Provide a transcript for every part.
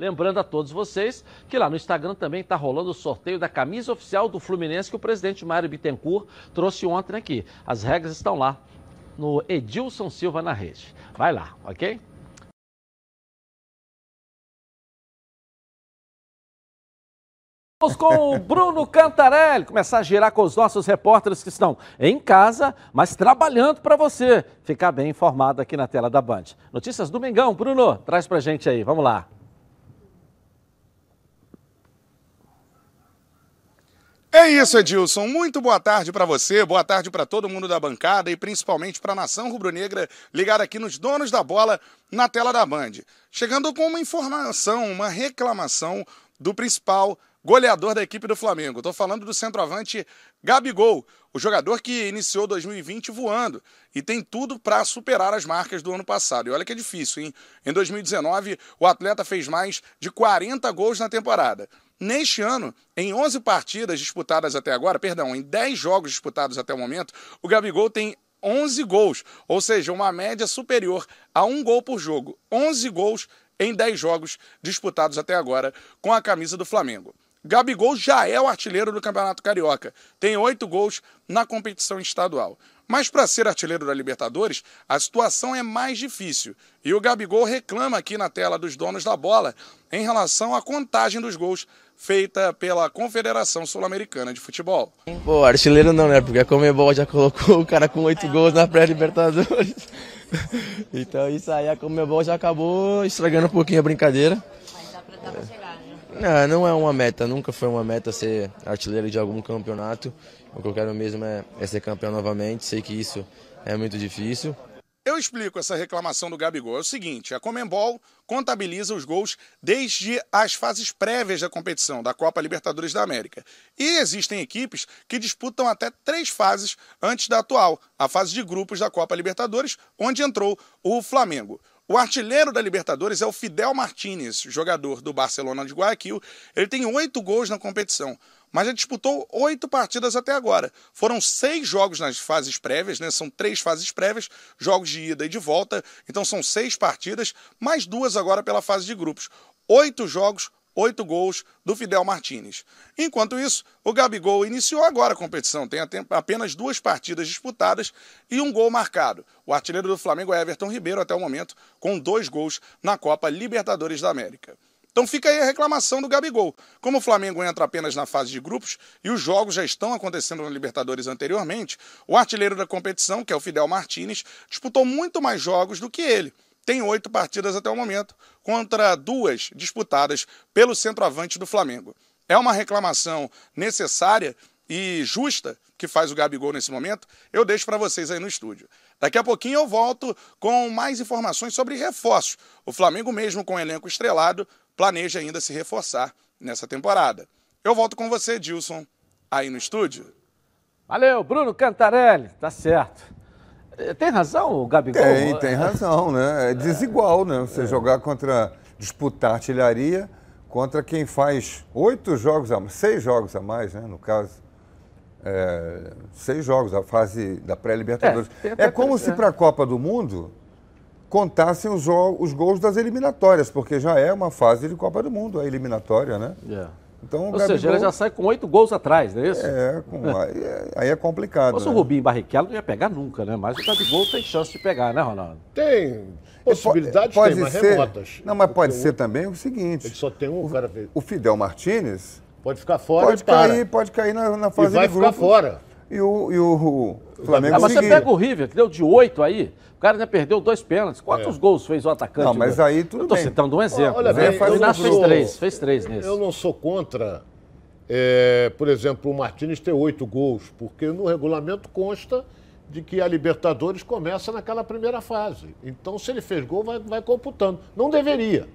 Lembrando a todos vocês que lá no Instagram também está rolando o sorteio da camisa oficial do Fluminense que o presidente Mário Bittencourt trouxe ontem aqui. As regras estão lá no Edilson Silva na rede. Vai lá, ok? Vamos com o Bruno Cantarelli, começar a girar com os nossos repórteres que estão em casa, mas trabalhando para você ficar bem informado aqui na tela da Band. Notícias do Mengão, Bruno, traz para gente aí, vamos lá. É isso, Edilson. Muito boa tarde para você, boa tarde para todo mundo da bancada e principalmente para a nação rubro-negra ligada aqui nos donos da bola na tela da Band. Chegando com uma informação, uma reclamação do principal goleador da equipe do Flamengo. Estou falando do centroavante Gabigol, o jogador que iniciou 2020 voando e tem tudo para superar as marcas do ano passado. E olha que é difícil, hein? Em 2019, o atleta fez mais de 40 gols na temporada. Neste ano, em 11 partidas disputadas até agora, perdão, em 10 jogos disputados até o momento, o Gabigol tem 11 gols, ou seja, uma média superior a um gol por jogo. 11 gols em 10 jogos disputados até agora com a camisa do Flamengo. Gabigol já é o artilheiro do Campeonato Carioca, tem oito gols na competição estadual. Mas para ser artilheiro da Libertadores, a situação é mais difícil. E o Gabigol reclama aqui na tela dos donos da bola em relação à contagem dos gols feita pela Confederação Sul-Americana de Futebol. Pô, artilheiro não, né? Porque a Comebol já colocou o cara com oito gols na pré-Libertadores. então isso aí, a Comebol já acabou estragando um pouquinho a brincadeira. Mas dá pra, chegar. Não, não é uma meta, nunca foi uma meta ser artilheiro de algum campeonato. O que eu quero mesmo é, é ser campeão novamente. Sei que isso é muito difícil. Eu explico essa reclamação do Gabigol. É o seguinte: a Comembol contabiliza os gols desde as fases prévias da competição, da Copa Libertadores da América. E existem equipes que disputam até três fases antes da atual, a fase de grupos da Copa Libertadores, onde entrou o Flamengo. O artilheiro da Libertadores é o Fidel Martínez, jogador do Barcelona de Guayaquil. Ele tem oito gols na competição, mas já disputou oito partidas até agora. Foram seis jogos nas fases prévias, né? São três fases prévias, jogos de ida e de volta. Então são seis partidas, mais duas agora pela fase de grupos. Oito jogos, oito gols do Fidel Martínez. Enquanto isso, o Gabigol iniciou agora a competição, tem apenas duas partidas disputadas e um gol marcado. O artilheiro do Flamengo é Everton Ribeiro até o momento, com dois gols na Copa Libertadores da América. Então fica aí a reclamação do Gabigol. Como o Flamengo entra apenas na fase de grupos e os jogos já estão acontecendo na Libertadores anteriormente, o artilheiro da competição, que é o Fidel Martínez, disputou muito mais jogos do que ele tem oito partidas até o momento, contra duas disputadas pelo centroavante do Flamengo. É uma reclamação necessária e justa que faz o Gabigol nesse momento, eu deixo para vocês aí no estúdio. Daqui a pouquinho eu volto com mais informações sobre reforços. O Flamengo, mesmo com o elenco estrelado, planeja ainda se reforçar nessa temporada. Eu volto com você, Dilson, aí no estúdio. Valeu, Bruno Cantarelli, tá certo. Tem razão o Gabigol? Tem, tem razão, né? É desigual, né? Você é. jogar contra, disputar artilharia contra quem faz oito jogos a seis jogos a mais, né? No caso. É, seis jogos, a fase da pré-libertadores. É, é, como se para a Copa do Mundo contassem os, os gols das eliminatórias, porque já é uma fase de Copa do Mundo, a eliminatória, né? Yeah. Então, Ou Gabigol... seja, ele já sai com oito gols atrás, não é isso? É, com... aí, é, complicado. Mas né? o Rubinho Barrichello não ia pegar nunca, né? Mas o Gabigol tem chance de pegar, né, Ronaldo? Tem. Possibilidades pode tem, mas ser... remotas. Não, mas pode ser também o seguinte. Ele só tem um o, cara. O Fidel Martinez. Pode ficar fora. Pode cair, pode cair na, na fase e vai de ficar fora. E o, e o, o Flamengo. Ah, mas você pega o River, que deu de oito aí. O cara ainda perdeu dois pênaltis. Quantos é. gols fez o atacante? Não, mas aí tudo eu tô bem. citando um exemplo. Olha, bem, o Inácio fez três, fez três nesse. Eu não sou contra é, por exemplo, o Martins ter oito gols, porque no regulamento consta de que a Libertadores começa naquela primeira fase. Então, se ele fez gol, vai, vai computando. Não deveria.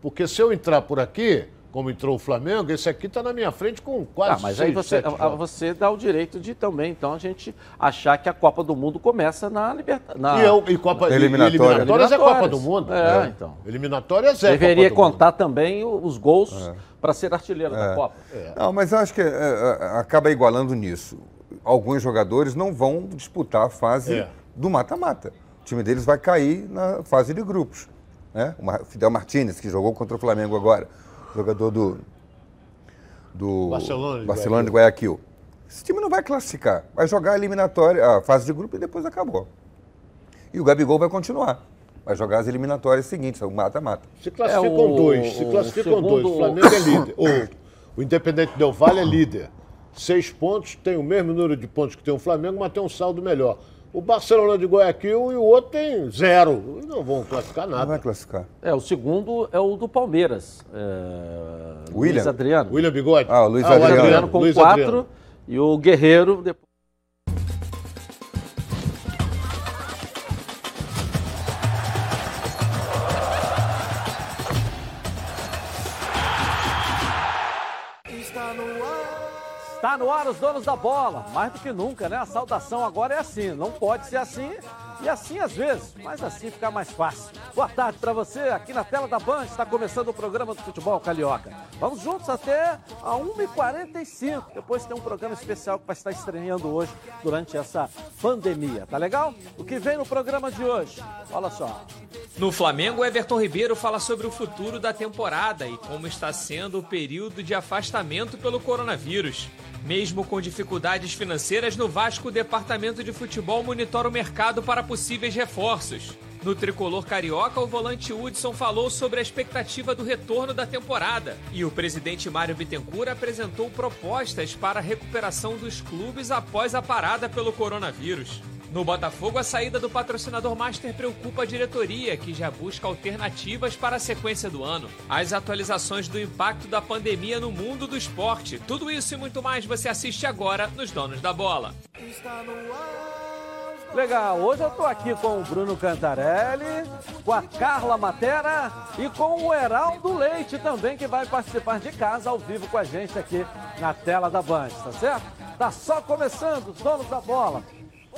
Porque se eu entrar por aqui, como entrou o Flamengo, esse aqui está na minha frente com quase. Ah, mas seis, aí você, você dá o direito de também, então, a gente achar que a Copa do Mundo começa na Libertadores. E, eu, e Copa eliminatória. eliminatórias é Copa do Mundo. É, é. então. Eliminatórias é Deveria contar também os gols. É para ser artilheiro é. da Copa. É. Não, mas acho que é, é, acaba igualando nisso. Alguns jogadores não vão disputar a fase é. do mata-mata. O time deles vai cair na fase de grupos. né? O Fidel Martinez, que jogou contra o Flamengo agora, jogador do, do Barcelona de Barcelona de Guayaquil. Esse time não vai classificar, vai jogar a eliminatória, a fase de grupo e depois acabou. E o Gabigol vai continuar. Vai jogar as eliminatórias seguintes, o mata-mata. Se classificam É, o- dois, se o classificam segundo- dois. O Flamengo é líder. O, o Independente Del Vale é líder. Seis pontos, tem o mesmo número de pontos que tem o Flamengo, mas tem um saldo melhor. O Barcelona de Guayaquil e o outro tem zero. Não vão classificar Não vai nada. classificar. É, o segundo é o do Palmeiras. É... William. Luiz Adriano. William Bigode. Ah, o Luiz o Adriano. Adriano com Luiz quatro Adriano. e o Guerreiro depois. Está no ar os donos da bola, mais do que nunca, né? A saudação agora é assim, não pode ser assim e assim às vezes, mas assim fica mais fácil. Boa tarde para você, aqui na tela da Band está começando o programa do Futebol Carioca. Vamos juntos até a 1h45, depois tem um programa especial que vai estar estreando hoje durante essa pandemia, tá legal? O que vem no programa de hoje? Olha só. No Flamengo, Everton Ribeiro fala sobre o futuro da temporada e como está sendo o período de afastamento pelo coronavírus. Mesmo com dificuldades financeiras, no Vasco, o departamento de futebol monitora o mercado para possíveis reforços. No tricolor carioca, o volante Hudson falou sobre a expectativa do retorno da temporada. E o presidente Mário Bittencourt apresentou propostas para a recuperação dos clubes após a parada pelo coronavírus. No Botafogo, a saída do patrocinador Master preocupa a diretoria, que já busca alternativas para a sequência do ano. As atualizações do impacto da pandemia no mundo do esporte. Tudo isso e muito mais você assiste agora nos Donos da Bola. Legal, hoje eu tô aqui com o Bruno Cantarelli, com a Carla Matera e com o Heraldo Leite também, que vai participar de casa ao vivo com a gente aqui na tela da Band, tá certo? Tá só começando os donos da bola.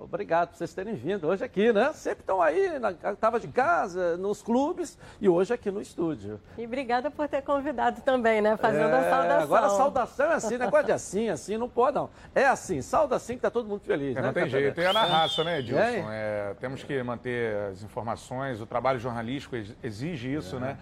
Obrigado por vocês terem vindo hoje aqui, né? Sempre estão aí, na, tava de casa, nos clubes e hoje aqui no estúdio. E obrigada por ter convidado também, né? Fazendo a É, saudação. Agora a saudação é assim, negócio de assim, assim, não pode não. É assim, sauda assim que tá todo mundo feliz. É, né, não tem jeito. E é na raça, né, Edilson? É. É, temos que manter as informações, o trabalho jornalístico ex- exige isso, né?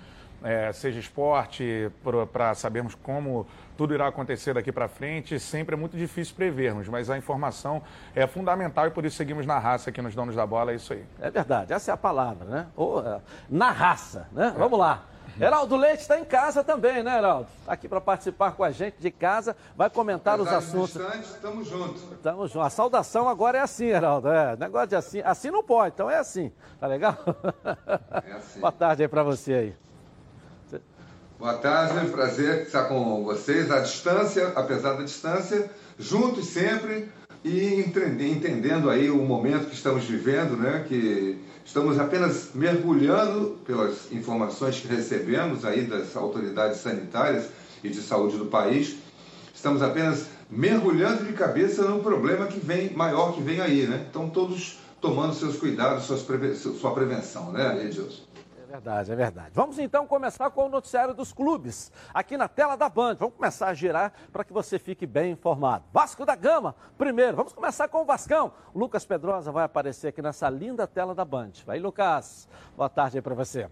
É, seja esporte, para sabermos como tudo irá acontecer daqui para frente, sempre é muito difícil prevermos, mas a informação é fundamental e por isso seguimos na raça aqui nos Donos da Bola, é isso aí. É verdade, essa é a palavra, né? Ou, é, na raça, né? Vamos lá. Heraldo Leite está em casa também, né, Heraldo? Tá aqui para participar com a gente de casa, vai comentar os assuntos. estamos juntos. Estamos juntos. A saudação agora é assim, Heraldo. É, negócio de assim. Assim não pode, então é assim. Tá legal? É assim. Boa tarde aí para você aí. Boa tarde, prazer estar com vocês à distância, apesar da distância, juntos sempre e entende- entendendo aí o momento que estamos vivendo, né? Que estamos apenas mergulhando pelas informações que recebemos aí das autoridades sanitárias e de saúde do país. Estamos apenas mergulhando de cabeça num problema que vem maior que vem aí, né? Então todos tomando seus cuidados, suas preve- sua prevenção, né, Edilson? Verdade, é verdade. Vamos então começar com o noticiário dos clubes, aqui na tela da Band. Vamos começar a girar para que você fique bem informado. Vasco da Gama, primeiro. Vamos começar com o Vascão. Lucas Pedrosa vai aparecer aqui nessa linda tela da Band. Vai, Lucas. Boa tarde aí para você.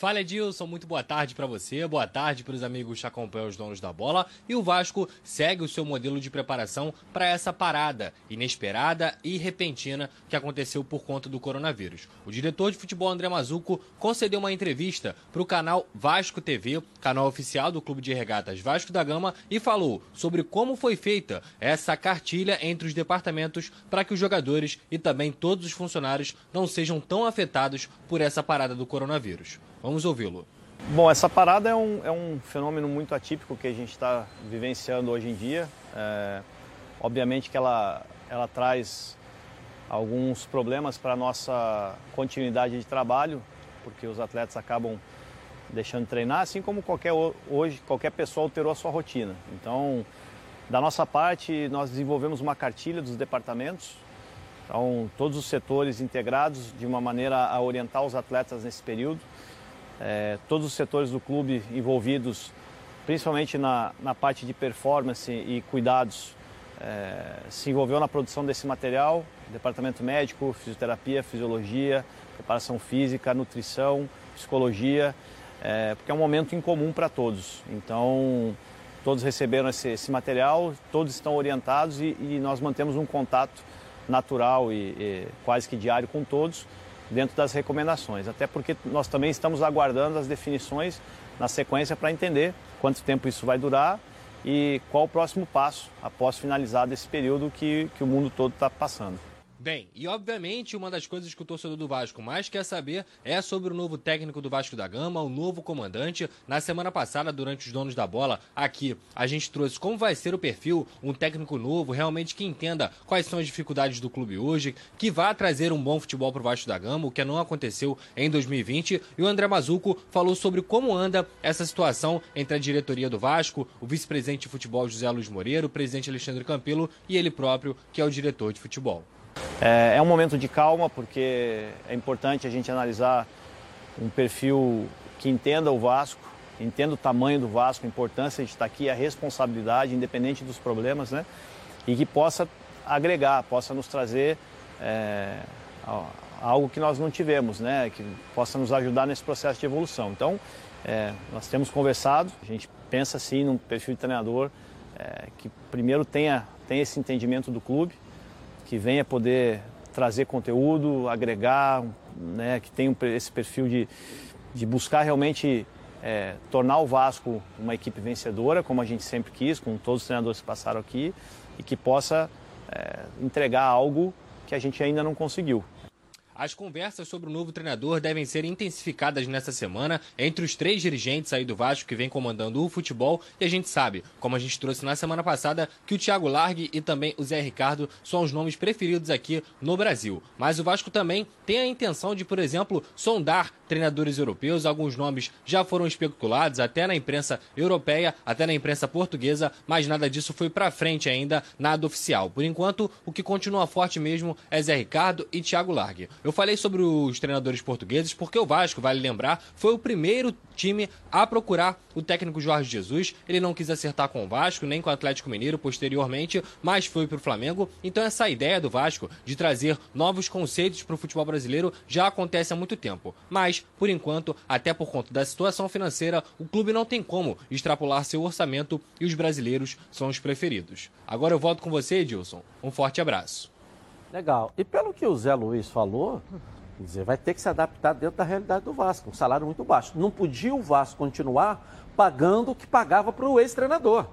Fala Edilson, muito boa tarde para você, boa tarde para os amigos que acompanham os donos da bola. E o Vasco segue o seu modelo de preparação para essa parada inesperada e repentina que aconteceu por conta do coronavírus. O diretor de futebol André Mazuco concedeu uma entrevista para o canal Vasco TV, canal oficial do Clube de Regatas Vasco da Gama, e falou sobre como foi feita essa cartilha entre os departamentos para que os jogadores e também todos os funcionários não sejam tão afetados por essa parada do coronavírus. Vamos ouvi-lo. Bom, essa parada é um, é um fenômeno muito atípico que a gente está vivenciando hoje em dia. É, obviamente que ela, ela traz alguns problemas para a nossa continuidade de trabalho, porque os atletas acabam deixando de treinar, assim como qualquer hoje qualquer pessoa alterou a sua rotina. Então, da nossa parte, nós desenvolvemos uma cartilha dos departamentos, então todos os setores integrados de uma maneira a orientar os atletas nesse período. É, todos os setores do clube envolvidos, principalmente na, na parte de performance e cuidados, é, se envolveu na produção desse material. Departamento médico, fisioterapia, fisiologia, preparação física, nutrição, psicologia, é, porque é um momento incomum para todos. Então, todos receberam esse, esse material, todos estão orientados e, e, nós mantemos um contato natural e, e quase que diário com todos dentro das recomendações, até porque nós também estamos aguardando as definições na sequência para entender quanto tempo isso vai durar e qual o próximo passo após finalizado esse período que, que o mundo todo está passando. Bem, e obviamente uma das coisas que o torcedor do Vasco mais quer saber é sobre o novo técnico do Vasco da Gama, o novo comandante. Na semana passada, durante os donos da bola, aqui a gente trouxe como vai ser o perfil, um técnico novo, realmente que entenda quais são as dificuldades do clube hoje, que vá trazer um bom futebol para o Vasco da Gama, o que não aconteceu em 2020. E o André Mazuco falou sobre como anda essa situação entre a diretoria do Vasco, o vice-presidente de futebol José Luiz Moreira, o presidente Alexandre Campelo e ele próprio, que é o diretor de futebol. É, é um momento de calma, porque é importante a gente analisar um perfil que entenda o Vasco, entenda o tamanho do Vasco, a importância de estar aqui, a responsabilidade, independente dos problemas, né? E que possa agregar, possa nos trazer é, algo que nós não tivemos, né? Que possa nos ajudar nesse processo de evolução. Então, é, nós temos conversado, a gente pensa sim num perfil de treinador é, que primeiro tenha, tenha esse entendimento do clube, que venha poder trazer conteúdo, agregar, né, que tenha esse perfil de, de buscar realmente é, tornar o Vasco uma equipe vencedora, como a gente sempre quis, com todos os treinadores que passaram aqui, e que possa é, entregar algo que a gente ainda não conseguiu. As conversas sobre o novo treinador devem ser intensificadas nesta semana entre os três dirigentes aí do Vasco que vem comandando o futebol. E a gente sabe, como a gente trouxe na semana passada, que o Thiago Largue e também o Zé Ricardo são os nomes preferidos aqui no Brasil. Mas o Vasco também tem a intenção de, por exemplo, sondar treinadores europeus. Alguns nomes já foram especulados até na imprensa europeia, até na imprensa portuguesa, mas nada disso foi para frente ainda, nada oficial. Por enquanto, o que continua forte mesmo é Zé Ricardo e Thiago Largue. Eu falei sobre os treinadores portugueses porque o Vasco, vale lembrar, foi o primeiro time a procurar o técnico Jorge Jesus. Ele não quis acertar com o Vasco, nem com o Atlético Mineiro posteriormente, mas foi para o Flamengo. Então essa ideia do Vasco de trazer novos conceitos para o futebol brasileiro já acontece há muito tempo. Mas, por enquanto, até por conta da situação financeira, o clube não tem como extrapolar seu orçamento e os brasileiros são os preferidos. Agora eu volto com você, Edilson. Um forte abraço. Legal. E pelo que o Zé Luiz falou, dizer, vai ter que se adaptar dentro da realidade do Vasco, um salário muito baixo. Não podia o Vasco continuar pagando o que pagava para o ex-treinador.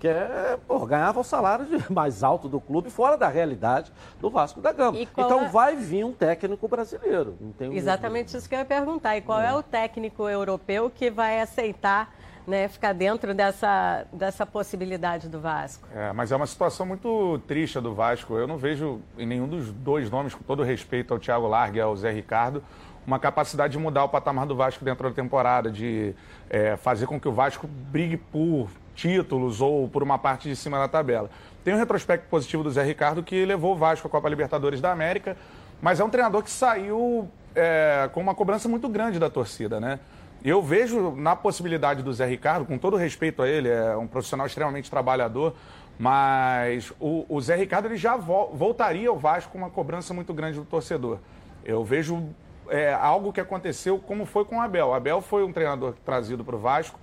Que é, pô, ganhava o salário mais alto do clube fora da realidade do Vasco da Gama. Então é... vai vir um técnico brasileiro. Exatamente isso que eu ia perguntar. E qual é. é o técnico europeu que vai aceitar né, ficar dentro dessa, dessa possibilidade do Vasco. É, mas é uma situação muito triste do Vasco. Eu não vejo em nenhum dos dois nomes, com todo respeito ao Thiago Largue e ao Zé Ricardo, uma capacidade de mudar o patamar do Vasco dentro da temporada, de é, fazer com que o Vasco brigue por títulos ou por uma parte de cima da tabela. Tem um retrospecto positivo do Zé Ricardo que levou o Vasco à Copa Libertadores da América, mas é um treinador que saiu é, com uma cobrança muito grande da torcida, né? Eu vejo na possibilidade do Zé Ricardo, com todo respeito a ele, é um profissional extremamente trabalhador, mas o, o Zé Ricardo ele já vo, voltaria ao Vasco com uma cobrança muito grande do torcedor. Eu vejo é, algo que aconteceu como foi com o Abel. O Abel foi um treinador trazido para o Vasco,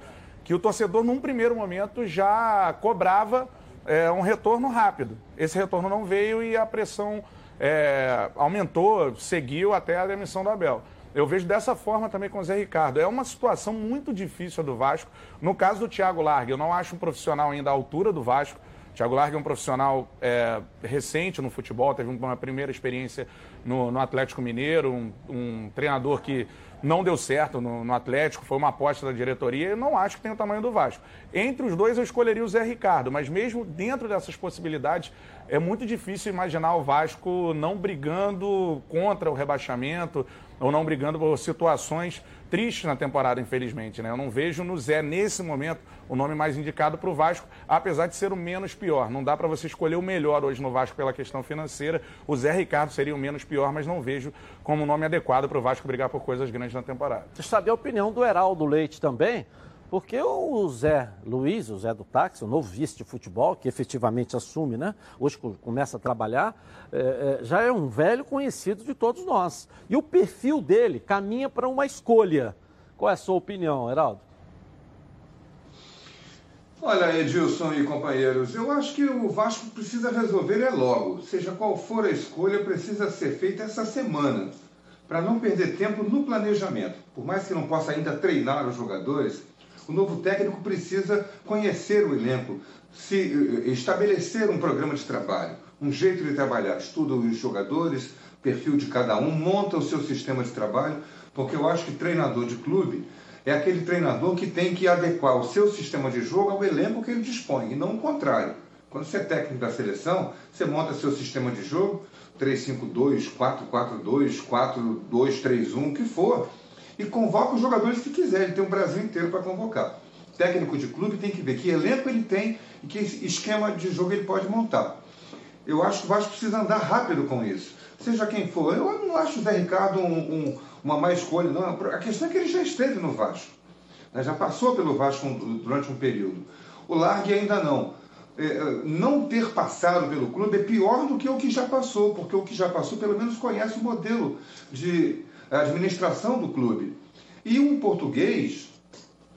que o torcedor, num primeiro momento, já cobrava é, um retorno rápido. Esse retorno não veio e a pressão é, aumentou, seguiu até a demissão do Abel. Eu vejo dessa forma também com o Zé Ricardo. É uma situação muito difícil do Vasco. No caso do Thiago Largue, eu não acho um profissional ainda à altura do Vasco. Thiago Largue é um profissional é, recente no futebol, teve uma primeira experiência no, no Atlético Mineiro, um, um, treinador que não deu certo no, no, Atlético, foi uma aposta da diretoria. Eu não acho que tem o tamanho do Vasco. Entre os dois, eu escolheria o Zé Ricardo, mas mesmo dentro dessas possibilidades, é muito difícil imaginar o Vasco não brigando contra o rebaixamento ou não brigando por situações tristes na temporada, infelizmente. Né? Eu não vejo no Zé, nesse momento, o nome mais indicado para o Vasco, apesar de ser o menos pior. Não dá para você escolher o melhor hoje no Vasco pela questão financeira. O Zé Ricardo seria o menos pior, mas não vejo como o nome adequado para o Vasco brigar por coisas grandes na temporada. Você sabe a opinião do Heraldo Leite também? Porque o Zé Luiz, o Zé do táxi, o novo vice de futebol, que efetivamente assume, né? Hoje começa a trabalhar, é, é, já é um velho conhecido de todos nós. E o perfil dele caminha para uma escolha. Qual é a sua opinião, Heraldo? Olha, Edilson e companheiros, eu acho que o Vasco precisa resolver é logo. Seja qual for a escolha, precisa ser feita essa semana, para não perder tempo no planejamento. Por mais que não possa ainda treinar os jogadores, o novo técnico precisa conhecer o elenco, se eh, estabelecer um programa de trabalho, um jeito de trabalhar. Estuda os jogadores, perfil de cada um, monta o seu sistema de trabalho, porque eu acho que treinador de clube é aquele treinador que tem que adequar o seu sistema de jogo ao elenco que ele dispõe, e não o contrário. Quando você é técnico da seleção, você monta seu sistema de jogo, 3-5-2, 4-4-2, 4-2-3-1, o que for, e convoca os jogadores que quiser, ele tem o Brasil inteiro para convocar. Técnico de clube tem que ver que elenco ele tem e que esquema de jogo ele pode montar. Eu acho que o Vasco precisa andar rápido com isso. Seja quem for. Eu não acho o Zé Ricardo um, um, uma má escolha, não. A questão é que ele já esteve no Vasco. Né? Já passou pelo Vasco durante um período. O Largue ainda não. É, é, não ter passado pelo clube é pior do que o que já passou, porque o que já passou pelo menos conhece o modelo de administração do clube. E um português,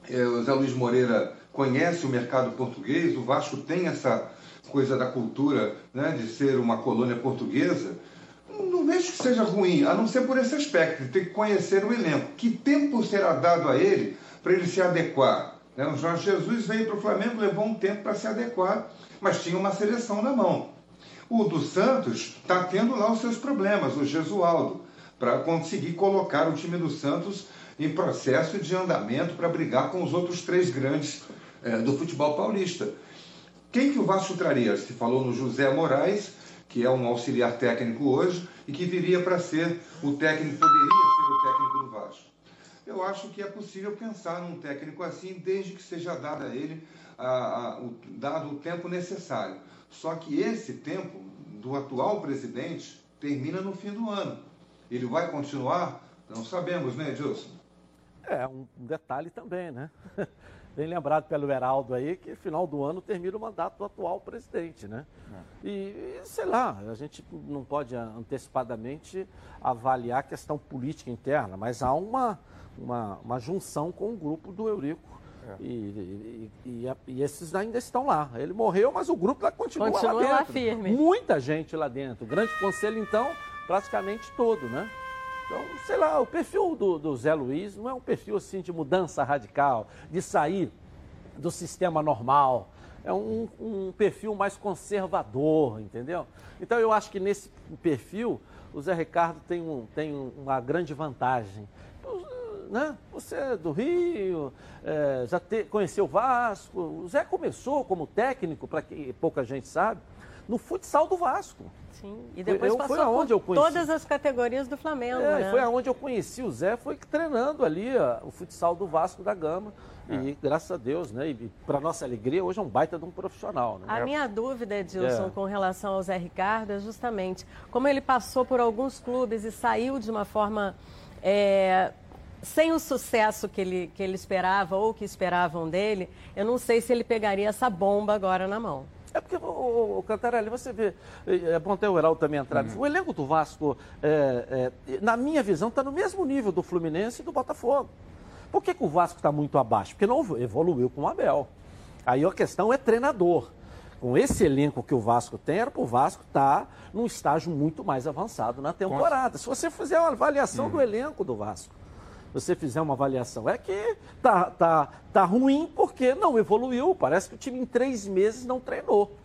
é, o Zé Luiz Moreira conhece o mercado português, o Vasco tem essa coisa da cultura né, de ser uma colônia portuguesa, não vejo que seja ruim, a não ser por esse aspecto, de ter que conhecer o elenco. Que tempo será dado a ele para ele se adequar? Né? O Jorge Jesus veio para o Flamengo, levou um tempo para se adequar, mas tinha uma seleção na mão. O do Santos está tendo lá os seus problemas, o Gesualdo, para conseguir colocar o time do Santos em processo de andamento para brigar com os outros três grandes é, do futebol paulista. Quem que o Vasco traria? Se falou no José Moraes, que é um auxiliar técnico hoje e que viria para ser o técnico, poderia ser o técnico do Vasco. Eu acho que é possível pensar num técnico assim, desde que seja dado a ele a, a, o, dado o tempo necessário. Só que esse tempo do atual presidente termina no fim do ano. Ele vai continuar? Não sabemos, né, Edilson? É, um detalhe também, né? bem lembrado pelo Heraldo aí, que final do ano termina o mandato do atual presidente, né? É. E, sei lá, a gente não pode antecipadamente avaliar a questão política interna, mas há uma, uma, uma junção com o grupo do Eurico. É. E, e, e, e, esses ainda estão lá. Ele morreu, mas o grupo lá continua, continua lá dentro. Lá firme. Muita gente lá dentro. O grande conselho, então, praticamente todo, né? Então, sei lá, o perfil do, do Zé Luiz não é um perfil assim de mudança radical, de sair do sistema normal. É um, um perfil mais conservador, entendeu? Então eu acho que nesse perfil o Zé Ricardo tem, um, tem uma grande vantagem. Né? Você é do Rio, é, já te, conheceu o Vasco. O Zé começou como técnico, para que pouca gente sabe, no futsal do Vasco. Sim, e depois eu, passou foi aonde eu conheci. todas as categorias do Flamengo, é, né? Foi aonde eu conheci o Zé, foi treinando ali ó, o futsal do Vasco da Gama. É. E graças a Deus, né? E para nossa alegria, hoje é um baita de um profissional. Né? A minha dúvida, Edilson, é. com relação ao Zé Ricardo é justamente como ele passou por alguns clubes e saiu de uma forma é, sem o sucesso que ele, que ele esperava ou que esperavam dele, eu não sei se ele pegaria essa bomba agora na mão. É porque, o, o Cantarelli, você vê, é bom ter o Heraldo também entrar. Uhum. O elenco do Vasco, é, é, na minha visão, está no mesmo nível do Fluminense e do Botafogo. Por que, que o Vasco está muito abaixo? Porque não evoluiu com o Abel. Aí a questão é treinador. Com esse elenco que o Vasco tem, era para o Vasco estar tá num estágio muito mais avançado na temporada. Se você fizer uma avaliação uhum. do elenco do Vasco, você fizer uma avaliação, é que tá, tá, tá ruim porque não evoluiu. Parece que o time em três meses não treinou.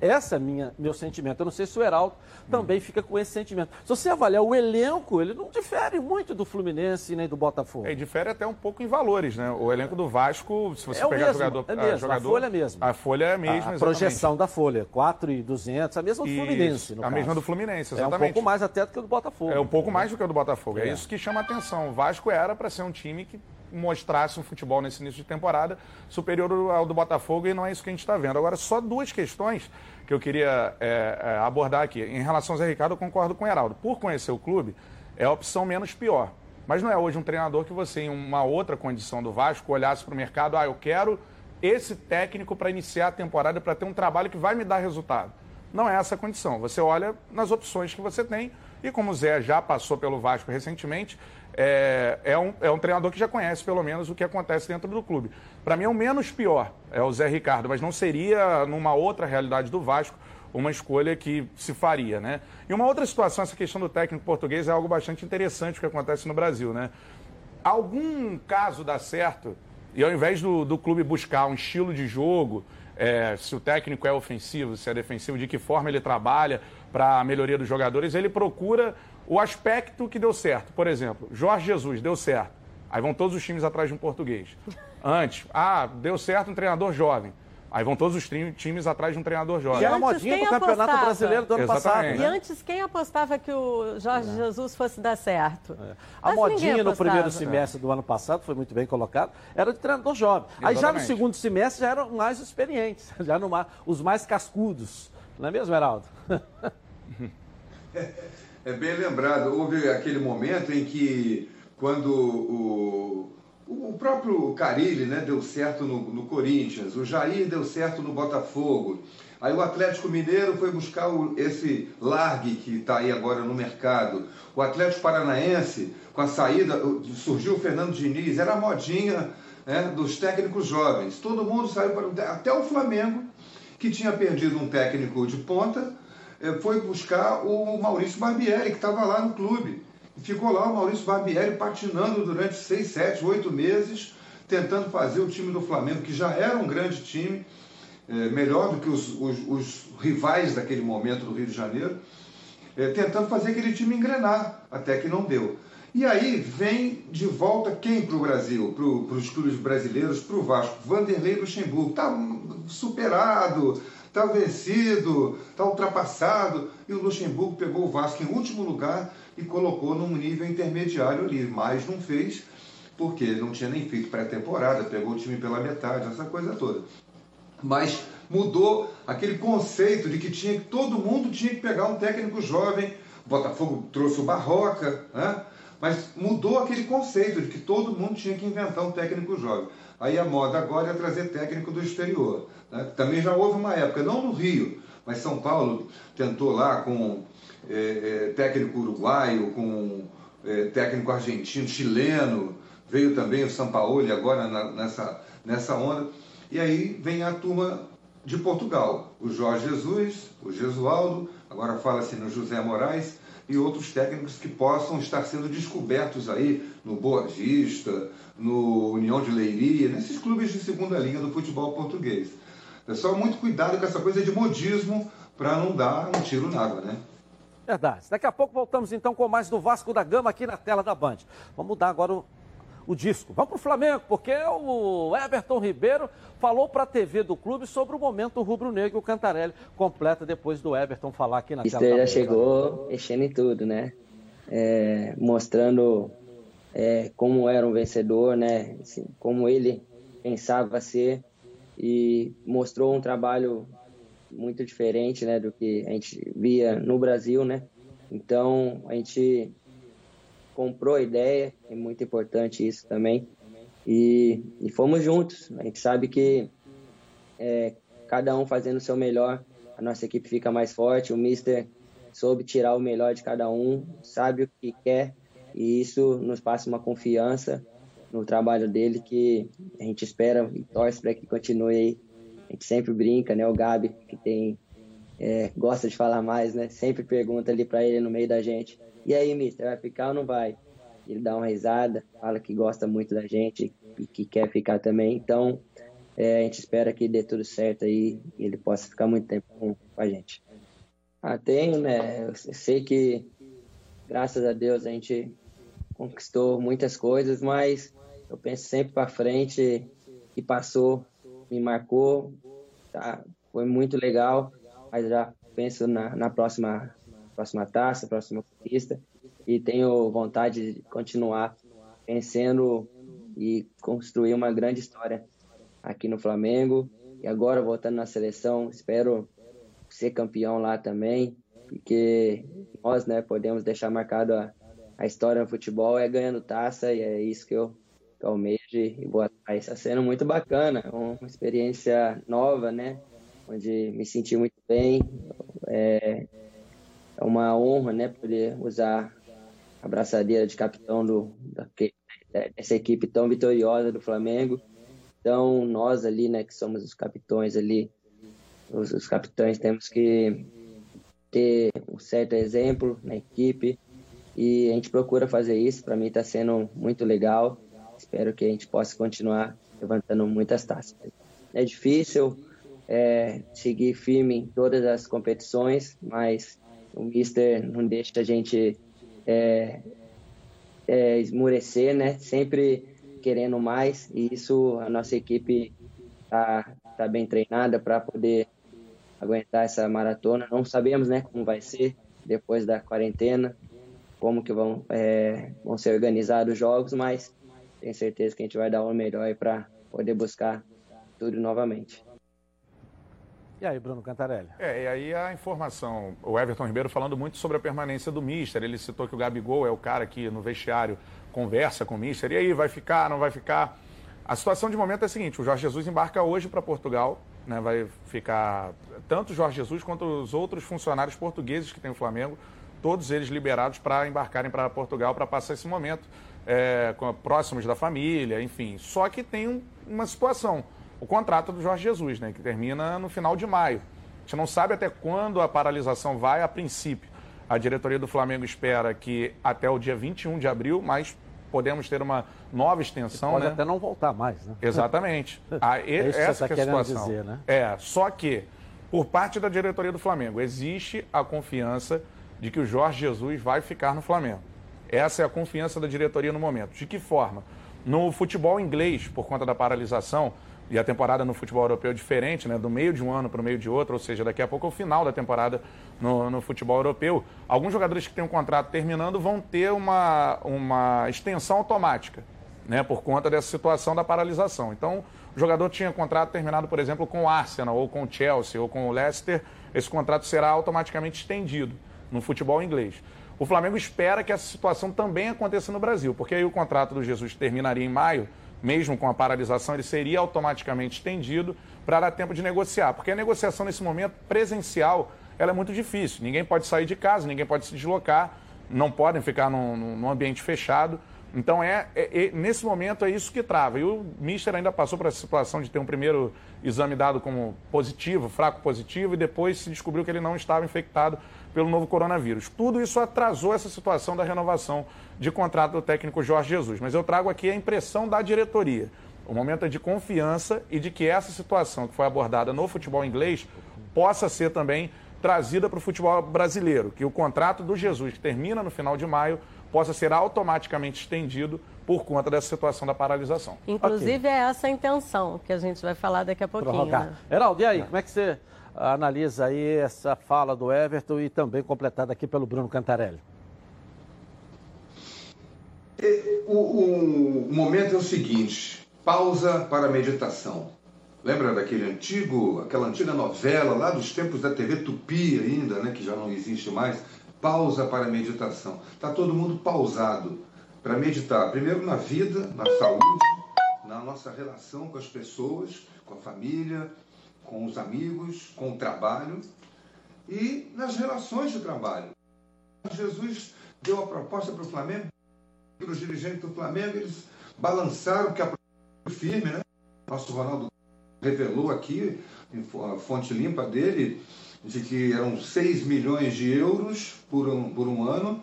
Esse é minha, meu sentimento. Eu não sei se o Heraldo também fica com esse sentimento. Se você avaliar o elenco, ele não difere muito do Fluminense nem do Botafogo. É, difere até um pouco em valores, né? O elenco do Vasco, se você É o pegar mesmo, jogador, é mesmo, a jogador, folha é mesmo. A folha é a mesma, a exatamente. projeção da folha, 4,200, a mesma do Isso, Fluminense. no a mesma caso. do Fluminense, É um exatamente. pouco mais até do que o do Botafogo. É um pouco mais do que o do Botafogo. É, É. isso que chama a atenção. O Vasco era para ser um time que mostrasse um futebol nesse início de temporada superior ao do Botafogo e não é isso que a gente está vendo. Agora, só duas questões que eu queria é, é, abordar aqui. Em relação ao Zé Ricardo, eu concordo com o Heraldo. Por conhecer o clube, é a opção menos pior. Mas não é hoje um treinador que você, em uma outra condição do Vasco, olhasse para o mercado, ah, eu quero esse técnico para iniciar a temporada, para ter um trabalho que vai me dar resultado. Não é essa a condição. Você olha nas opções que você tem e como o Zé já passou pelo Vasco recentemente, é, é, um, é um treinador que já conhece pelo menos o que acontece dentro do clube. Para mim é o menos pior, é o Zé Ricardo, mas não seria numa outra realidade do Vasco uma escolha que se faria, né? E uma outra situação, essa questão do técnico português é algo bastante interessante que acontece no Brasil, né? Algum caso dá certo e ao invés do, do clube buscar um estilo de jogo, é, se o técnico é ofensivo, se é defensivo, de que forma ele trabalha para a melhoria dos jogadores, ele procura o aspecto que deu certo. Por exemplo, Jorge Jesus deu certo. Aí vão todos os times atrás de um português. Antes, ah, deu certo um treinador jovem. Aí vão todos os times atrás de um treinador jovem. E era modinha pro Campeonato apostava? Brasileiro do ano Exatamente. passado. E né? antes, quem apostava que o Jorge Jesus fosse dar certo? A Mas modinha no primeiro semestre do ano passado, foi muito bem colocado, era de treinador jovem. Aí já no Exatamente. segundo semestre já eram mais experientes, já no os mais cascudos. Não é mesmo, Heraldo? É bem lembrado, houve aquele momento em que, quando o, o próprio Carilli né, deu certo no, no Corinthians, o Jair deu certo no Botafogo, aí o Atlético Mineiro foi buscar o- esse Largue que está aí agora no mercado, o Atlético Paranaense, com a saída, surgiu o Fernando Diniz, era a modinha né, dos técnicos jovens, todo mundo saiu para. até o Flamengo, que tinha perdido um técnico de ponta, foi buscar o Maurício Barbieri, que estava lá no clube. Ficou lá o Maurício Barbieri patinando durante seis, sete, oito meses, tentando fazer o time do Flamengo, que já era um grande time, eh, melhor do que os, os- os rivais daquele momento do Rio de Janeiro, eh, tentando fazer aquele time engrenar, até que não deu. E aí vem de volta quem para o Brasil, para os clubes brasileiros, para o Vasco? Vanderlei Luxemburgo. Está superado, está vencido, está ultrapassado. E o Luxemburgo pegou o Vasco em último lugar e colocou num nível intermediário ali, mas não fez, porque não tinha nem feito pré-temporada, pegou o time pela metade, essa coisa toda mas mudou aquele conceito de que tinha todo mundo tinha que pegar um técnico jovem. O Botafogo trouxe o Barroca, né? mas mudou aquele conceito de que todo mundo tinha que inventar um técnico jovem. Aí a moda agora é trazer técnico do exterior. né? Também já houve uma época, não no Rio, mas São Paulo tentou lá com eh, eh, técnico uruguaio, com eh, técnico argentino, chileno, veio também o Sampaoli agora na- nessa, nessa onda. E aí vem a turma de Portugal, o Jorge Jesus, o Gesualdo, agora fala-se no José Moraes e outros técnicos que possam estar sendo descobertos aí no Boa Vista, no União de Leiria, nesses clubes de segunda linha do futebol português. Pessoal, muito cuidado com essa coisa de modismo para não dar um tiro na água, né? Verdade. Daqui a pouco voltamos então com mais do Vasco da Gama aqui na tela da Band. Vamos mudar agora o, o disco. Vamos para o Flamengo, porque o Everton Ribeiro falou para a TV do clube sobre o momento rubro-negro. O Cantarelli completa depois do Everton falar aqui na tela Mister da já chegou mexendo em tudo, né? É, mostrando é, como era um vencedor, né? Assim, como ele pensava ser e mostrou um trabalho muito diferente, né, do que a gente via no Brasil, né? Então a gente comprou a ideia, é muito importante isso também. E, e fomos juntos. A gente sabe que é, cada um fazendo o seu melhor, a nossa equipe fica mais forte. O Mister soube tirar o melhor de cada um, sabe o que quer, e isso nos passa uma confiança no trabalho dele que a gente espera e torce para que continue aí. A gente sempre brinca, né? O Gabi, que tem é, gosta de falar mais, né? Sempre pergunta ali para ele no meio da gente: e aí, Mister, vai ficar ou não vai? Ele dá uma risada, fala que gosta muito da gente e que quer ficar também. Então, é, a gente espera que dê tudo certo aí e ele possa ficar muito tempo com, a gente. Ah, tenho, né? Eu sei que, graças a Deus, a gente conquistou muitas coisas, mas eu penso sempre para frente que passou, me marcou, tá? Foi muito legal, mas já penso na, na próxima, próxima taça, próxima conquista e tenho vontade de continuar vencendo e construir uma grande história aqui no Flamengo. E agora voltando na seleção, espero ser campeão lá também, porque nós, né, podemos deixar marcado a, a história no futebol é ganhando taça e é isso que eu, que eu almejo e vou atrás. Está sendo muito bacana, uma experiência nova, né, onde me senti muito bem. É, é uma honra, né, poder usar a braçadeira de capitão do, da, dessa equipe tão vitoriosa do Flamengo. Então, nós ali, né, que somos os capitões ali, os, os capitães, temos que ter um certo exemplo na equipe e a gente procura fazer isso. Para mim está sendo muito legal. Espero que a gente possa continuar levantando muitas taças. É difícil é, seguir firme em todas as competições, mas o Mister não deixa a gente é, é, esmurecer, né? Sempre querendo mais e isso a nossa equipe está tá bem treinada para poder aguentar essa maratona. Não sabemos, né, como vai ser depois da quarentena, como que vão, é, vão ser organizados os jogos, mas tenho certeza que a gente vai dar o melhor para poder buscar tudo novamente. E aí, Bruno Cantarelli? É, e aí a informação, o Everton Ribeiro falando muito sobre a permanência do Mister, ele citou que o Gabigol é o cara que no vestiário conversa com o Mister, e aí, vai ficar, não vai ficar? A situação de momento é a seguinte, o Jorge Jesus embarca hoje para Portugal, né, vai ficar tanto o Jorge Jesus quanto os outros funcionários portugueses que tem o Flamengo, todos eles liberados para embarcarem para Portugal para passar esse momento é, próximos da família, enfim. Só que tem um, uma situação o contrato do Jorge Jesus, né, que termina no final de maio. A gente não sabe até quando a paralisação vai, a princípio. A diretoria do Flamengo espera que até o dia 21 de abril, mas podemos ter uma nova extensão. Pode né? até não voltar mais, né? Exatamente. A, é isso essa que, você tá é a situação. Dizer, né? É, só que, por parte da diretoria do Flamengo, existe a confiança de que o Jorge Jesus vai ficar no Flamengo. Essa é a confiança da diretoria no momento. De que forma? No futebol inglês, por conta da paralisação, e a temporada no futebol europeu é diferente, né? Do meio de um ano para o meio de outro, ou seja, daqui a pouco é o final da temporada no, no futebol europeu. Alguns jogadores que têm um contrato terminando vão ter uma, uma extensão automática, né? Por conta dessa situação da paralisação. Então, o jogador tinha contrato terminado, por exemplo, com o Arsenal, ou com o Chelsea, ou com o Leicester, esse contrato será automaticamente estendido no futebol inglês. O Flamengo espera que essa situação também aconteça no Brasil, porque aí o contrato do Jesus terminaria em maio mesmo com a paralisação, ele seria automaticamente estendido para dar tempo de negociar. Porque a negociação nesse momento presencial ela é muito difícil. Ninguém pode sair de casa, ninguém pode se deslocar, não podem ficar num, num ambiente fechado. Então, é, é, é, nesse momento, é isso que trava. E o Mister ainda passou por essa situação de ter um primeiro exame dado como positivo, fraco positivo, e depois se descobriu que ele não estava infectado pelo novo coronavírus. Tudo isso atrasou essa situação da renovação de contrato do técnico Jorge Jesus. Mas eu trago aqui a impressão da diretoria. O momento é de confiança e de que essa situação que foi abordada no futebol inglês possa ser também trazida para o futebol brasileiro, que o contrato do Jesus, que termina no final de maio, possa ser automaticamente estendido por conta dessa situação da paralisação. Inclusive okay. é essa a intenção que a gente vai falar daqui a pouquinho. Né? Heraldo, e aí, como é que você analisa aí essa fala do Everton e também completada aqui pelo Bruno Cantarelli. É, o, o, momento é o seguinte: pausa para a meditação. Lembra daquele antigo, aquela antiga novela lá dos tempos da TV Tupi ainda, né, que já não existe mais? Pausa para a meditação. Está todo mundo pausado para meditar. Primeiro na vida, na saúde, na nossa relação com as pessoas, com a família, com os amigos, com o trabalho e nas relações de trabalho. Jesus deu a proposta para o Flamengo, para os dirigentes do Flamengo, eles balançaram que a firme, né? Nosso Ronaldo revelou aqui, a fonte limpa dele, de que eram 6 milhões de euros por um, por um ano,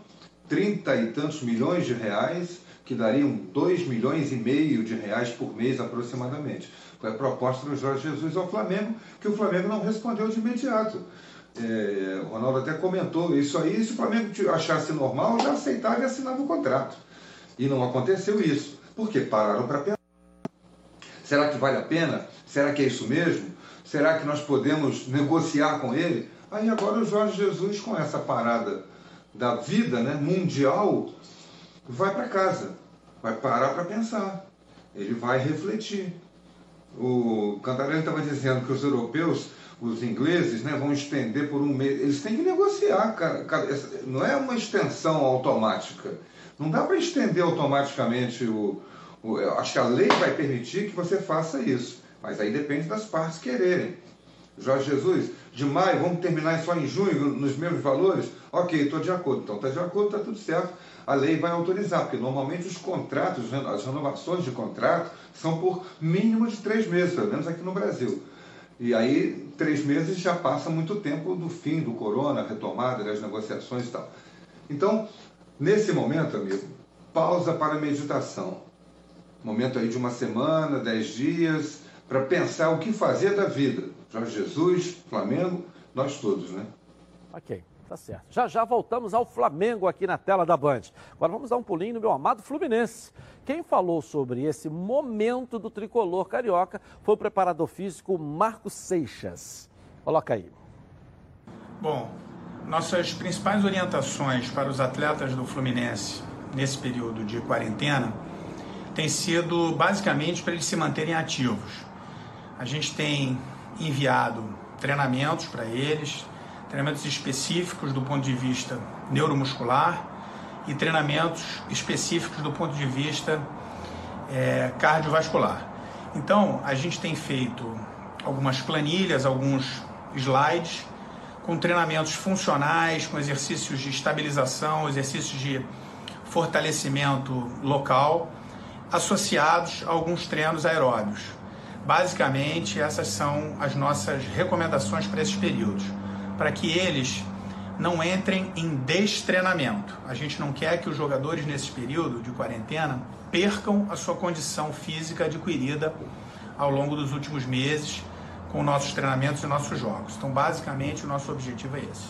30 e tantos milhões de reais, que dariam 2 milhões e meio de reais por mês aproximadamente. Foi a proposta do Jorge Jesus ao Flamengo, que o Flamengo não respondeu de imediato. É, o Ronaldo até comentou isso aí, se o Flamengo achasse normal, já aceitava e assinava o contrato. E não aconteceu isso. Porque pararam para pensar. Será que vale a pena? Será que é isso mesmo? Será que nós podemos negociar com ele? Aí agora o Jorge Jesus, com essa parada da vida né, mundial, vai para casa, vai parar para pensar, ele vai refletir. O Cantarelli estava dizendo que os europeus, os ingleses, né, vão estender por um mês. Eles têm que negociar, cara. Não é uma extensão automática. Não dá para estender automaticamente o, o. Acho que a lei vai permitir que você faça isso. Mas aí depende das partes quererem. Jorge Jesus, de maio, vamos terminar só em junho, nos mesmos valores? Ok, estou de acordo. Então está de acordo, está tudo certo. A lei vai autorizar, porque normalmente os contratos, as renovações de contrato, são por mínimo de três meses, pelo menos aqui no Brasil. E aí, três meses já passa muito tempo do fim do corona, retomada das negociações e tal. Então, nesse momento, amigo, pausa para meditação. Momento aí de uma semana, dez dias, para pensar o que fazer da vida. Jorge Jesus, Flamengo, nós todos, né? Ok, tá certo. Já já voltamos ao Flamengo aqui na tela da Band. Agora vamos dar um pulinho no meu amado Fluminense. Quem falou sobre esse momento do tricolor carioca foi o preparador físico Marcos Seixas. Coloca aí. Bom, nossas principais orientações para os atletas do Fluminense nesse período de quarentena tem sido basicamente para eles se manterem ativos. A gente tem enviado treinamentos para eles, treinamentos específicos do ponto de vista neuromuscular e treinamentos específicos do ponto de vista é, cardiovascular. Então, a gente tem feito algumas planilhas, alguns slides com treinamentos funcionais, com exercícios de estabilização, exercícios de fortalecimento local, associados a alguns treinos aeróbios. Basicamente, essas são as nossas recomendações para esses períodos, para que eles não entrem em destreinamento. A gente não quer que os jogadores nesse período de quarentena percam a sua condição física adquirida ao longo dos últimos meses com nossos treinamentos e nossos jogos. Então, basicamente, o nosso objetivo é esse.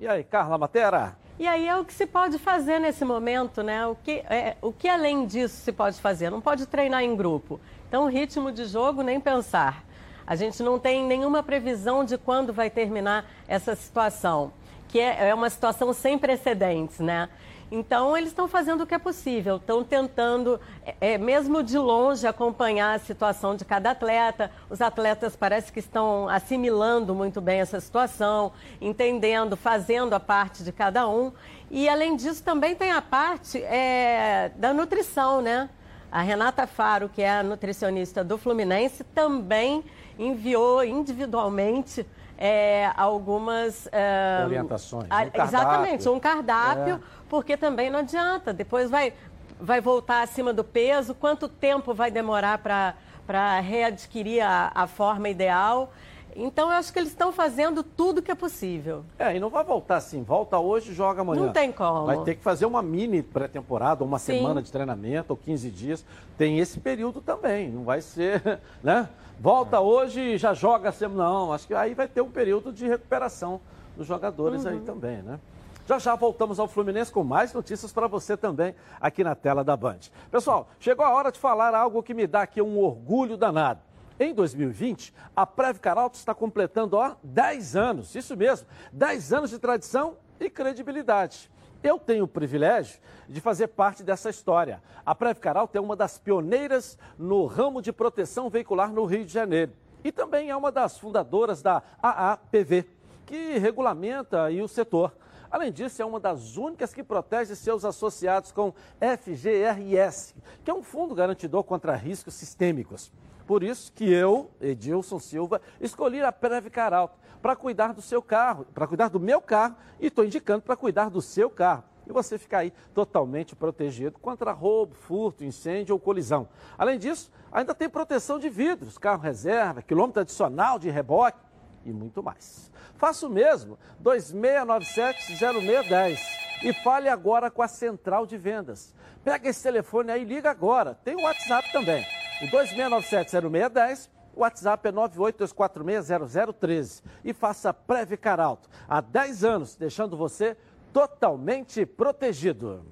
E aí, Carla Matera? E aí é o que se pode fazer nesse momento, né? O que, é, o que além disso se pode fazer? Não pode treinar em grupo. Então, ritmo de jogo, nem pensar. A gente não tem nenhuma previsão de quando vai terminar essa situação, que é, é uma situação sem precedentes, né? Então, eles estão fazendo o que é possível, estão tentando, é, é, mesmo de longe, acompanhar a situação de cada atleta. Os atletas parece que estão assimilando muito bem essa situação, entendendo, fazendo a parte de cada um. E, além disso, também tem a parte é, da nutrição, né? A Renata Faro, que é a nutricionista do Fluminense, também enviou individualmente é, algumas é, orientações. Um exatamente, um cardápio, é. porque também não adianta. Depois vai, vai voltar acima do peso. Quanto tempo vai demorar para readquirir a, a forma ideal? Então, eu acho que eles estão fazendo tudo que é possível. É, e não vai voltar assim, volta hoje joga amanhã. Não tem como. Vai ter que fazer uma mini pré-temporada, uma Sim. semana de treinamento, ou 15 dias. Tem esse período também, não vai ser, né? Volta hoje e já joga semana. Não, acho que aí vai ter um período de recuperação dos jogadores uhum. aí também, né? Já já voltamos ao Fluminense com mais notícias para você também aqui na tela da Band. Pessoal, chegou a hora de falar algo que me dá aqui um orgulho danado. Em 2020, a Preve Caralto está completando ó, 10 anos, isso mesmo, 10 anos de tradição e credibilidade. Eu tenho o privilégio de fazer parte dessa história. A Preve Caralto é uma das pioneiras no ramo de proteção veicular no Rio de Janeiro. E também é uma das fundadoras da AAPV, que regulamenta o setor. Além disso, é uma das únicas que protege seus associados com FGRS, que é um fundo garantidor contra riscos sistêmicos. Por isso que eu, Edilson Silva, escolhi a Preve Caralto para cuidar do seu carro, para cuidar do meu carro e estou indicando para cuidar do seu carro. E você ficar aí totalmente protegido contra roubo, furto, incêndio ou colisão. Além disso, ainda tem proteção de vidros, carro reserva, quilômetro adicional de reboque e muito mais. Faça o mesmo, 2697-0610. e fale agora com a central de vendas. Pega esse telefone aí e liga agora. Tem o WhatsApp também. O 26970610 o WhatsApp é 982460013 e faça Previcar Alto há 10 anos, deixando você totalmente protegido.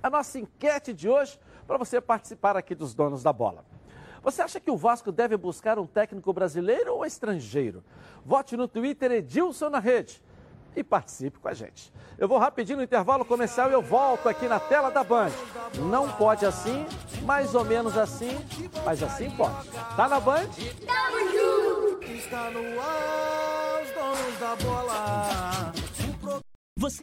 A nossa enquete de hoje para você participar aqui dos donos da bola. Você acha que o Vasco deve buscar um técnico brasileiro ou estrangeiro? Vote no Twitter Edilson na rede e participe com a gente. Eu vou rapidinho no intervalo comercial e eu volto aqui na tela da Band. Não pode assim, mais ou menos assim, mas assim pode. Tá na Band? Tamo junto! Está no ar, os donos da bola. Você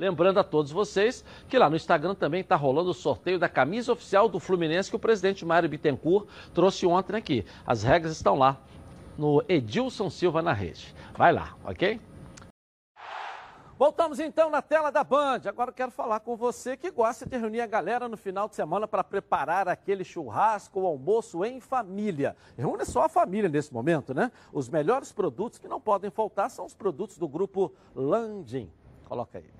Lembrando a todos vocês que lá no Instagram também está rolando o sorteio da camisa oficial do Fluminense que o presidente Mário Bittencourt trouxe ontem aqui. As regras estão lá no Edilson Silva na rede. Vai lá, ok? Voltamos então na tela da Band. Agora quero falar com você que gosta de reunir a galera no final de semana para preparar aquele churrasco ou almoço em família. Reúne só a família nesse momento, né? Os melhores produtos que não podem faltar são os produtos do grupo Landim. Coloca aí.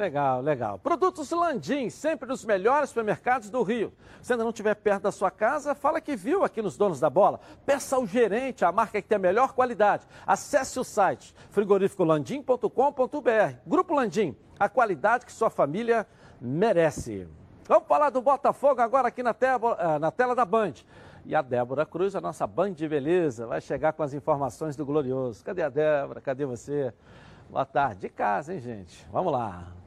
Legal, legal. Produtos Landim, sempre nos melhores supermercados do Rio. Se ainda não estiver perto da sua casa, fala que viu aqui nos Donos da Bola. Peça ao gerente a marca que tem a melhor qualidade. Acesse o site frigorificolandim.com.br. Grupo Landim, a qualidade que sua família merece. Vamos falar do Botafogo agora aqui na tela, eh, na tela da Band. E a Débora Cruz, a nossa Band de Beleza, vai chegar com as informações do Glorioso. Cadê a Débora? Cadê você? Boa tarde. De casa, hein, gente? Vamos lá.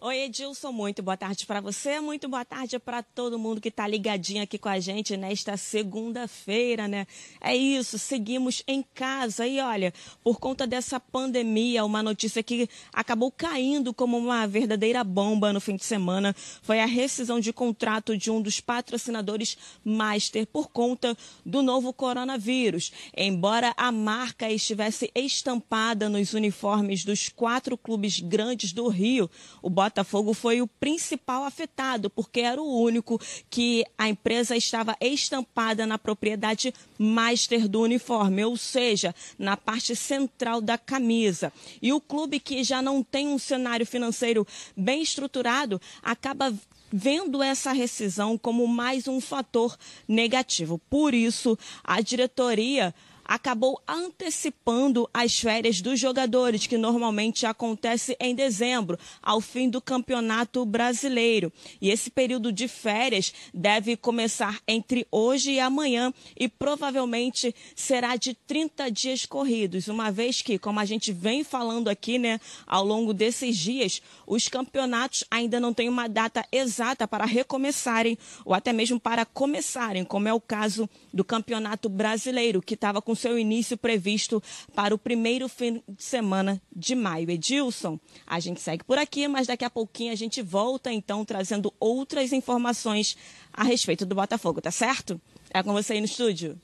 Oi, Edilson, muito boa tarde para você, muito boa tarde para todo mundo que está ligadinho aqui com a gente nesta segunda-feira, né? É isso, seguimos em casa e olha, por conta dessa pandemia, uma notícia que acabou caindo como uma verdadeira bomba no fim de semana foi a rescisão de contrato de um dos patrocinadores Master por conta do novo coronavírus. Embora a marca estivesse estampada nos uniformes dos quatro clubes grandes do Rio, o Botafogo foi o principal afetado, porque era o único que a empresa estava estampada na propriedade master do uniforme, ou seja, na parte central da camisa. E o clube que já não tem um cenário financeiro bem estruturado acaba vendo essa rescisão como mais um fator negativo. Por isso, a diretoria acabou antecipando as férias dos jogadores, que normalmente acontece em dezembro, ao fim do Campeonato Brasileiro. E esse período de férias deve começar entre hoje e amanhã e provavelmente será de 30 dias corridos, uma vez que, como a gente vem falando aqui, né, ao longo desses dias, os campeonatos ainda não têm uma data exata para recomeçarem ou até mesmo para começarem, como é o caso do Campeonato Brasileiro, que estava com seu início previsto para o primeiro fim de semana de maio. Edilson, a gente segue por aqui, mas daqui a pouquinho a gente volta então trazendo outras informações a respeito do Botafogo, tá certo? É com você aí no estúdio.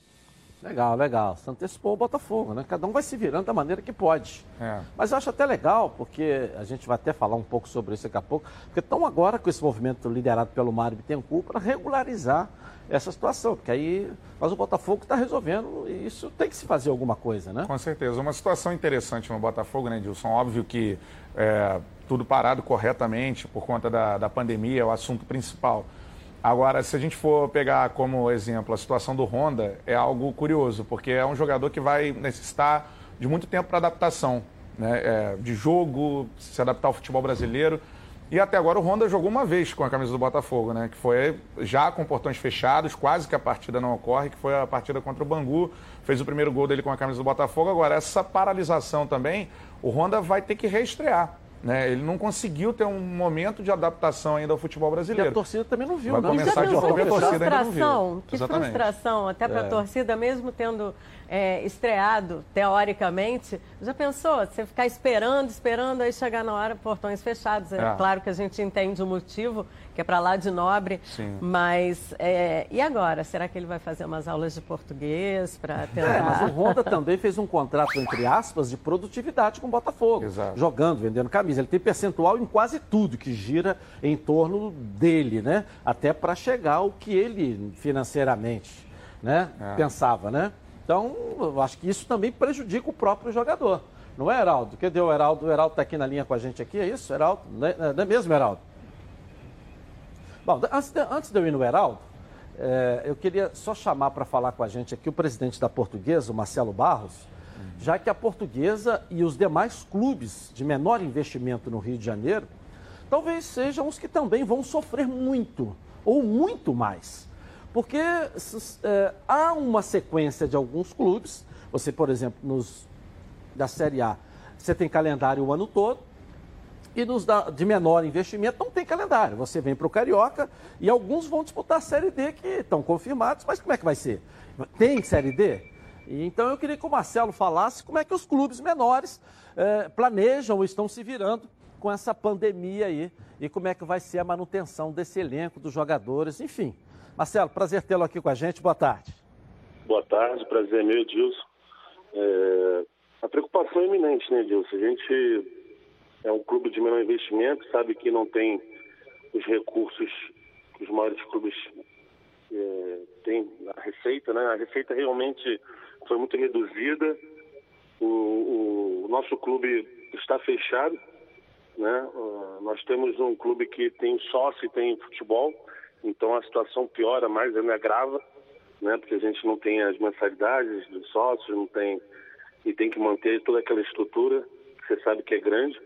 Legal, legal. Você antecipou o Botafogo, né? Cada um vai se virando da maneira que pode. É. Mas eu acho até legal, porque a gente vai até falar um pouco sobre isso daqui a pouco, porque estão agora com esse movimento liderado pelo Mário Bittencourt para regularizar essa situação, porque aí mas o Botafogo está resolvendo e isso tem que se fazer alguma coisa, né? Com certeza. Uma situação interessante no Botafogo, né, Dilson? Óbvio que é, tudo parado corretamente por conta da, da pandemia é o assunto principal. Agora, se a gente for pegar como exemplo a situação do Honda, é algo curioso, porque é um jogador que vai necessitar de muito tempo para adaptação, né? É, de jogo, se adaptar ao futebol brasileiro. E até agora o Honda jogou uma vez com a camisa do Botafogo, né? Que foi já com portões fechados, quase que a partida não ocorre, que foi a partida contra o Bangu. Fez o primeiro gol dele com a camisa do Botafogo. Agora, essa paralisação também, o Honda vai ter que reestrear. Né? Ele não conseguiu ter um momento de adaptação ainda ao futebol brasileiro. E a torcida também não viu, Vai né? começar de novo a torcida ainda não viu. Que Exatamente. frustração, até para a é. torcida, mesmo tendo é, estreado, teoricamente, já pensou? Você ficar esperando, esperando, aí chegar na hora, portões fechados. É, é. claro que a gente entende o motivo, que é para lá de nobre, Sim. mas é, e agora? Será que ele vai fazer umas aulas de português para é, tentar... mas o Honda também fez um contrato, entre aspas, de produtividade com o Botafogo. Exato. Jogando, vendendo camisa. Ele tem percentual em quase tudo que gira em torno dele, né? Até para chegar ao que ele financeiramente né? É. pensava, né? Então, eu acho que isso também prejudica o próprio jogador. Não é, Heraldo? Cadê o Heraldo? O Heraldo está aqui na linha com a gente aqui, é isso, Heraldo? Não é, não é mesmo, Heraldo? Bom, antes de, antes de eu ir no Heraldo, é, eu queria só chamar para falar com a gente aqui o presidente da Portuguesa, o Marcelo Barros, já que a Portuguesa e os demais clubes de menor investimento no Rio de Janeiro, talvez sejam os que também vão sofrer muito, ou muito mais porque é, há uma sequência de alguns clubes, você, por exemplo, nos da Série A, você tem calendário o ano todo, e nos da, de menor investimento não tem calendário. Você vem para o Carioca e alguns vão disputar a Série D que estão confirmados, mas como é que vai ser? Tem Série D? Então eu queria que o Marcelo falasse como é que os clubes menores é, planejam ou estão se virando com essa pandemia aí e como é que vai ser a manutenção desse elenco, dos jogadores, enfim. Marcelo, prazer tê-lo aqui com a gente. Boa tarde. Boa tarde, prazer é meu, Edilson. É... A preocupação é iminente, né, Edilson? A gente é um clube de menor investimento, sabe que não tem os recursos que os maiores clubes é, têm a receita, né? A receita realmente foi muito reduzida. O, o nosso clube está fechado, né? Uh, nós temos um clube que tem sócio e tem futebol. Então a situação piora mais, ainda agrava, né? Porque a gente não tem as mensalidades dos sócios, não tem e tem que manter toda aquela estrutura que você sabe que é grande.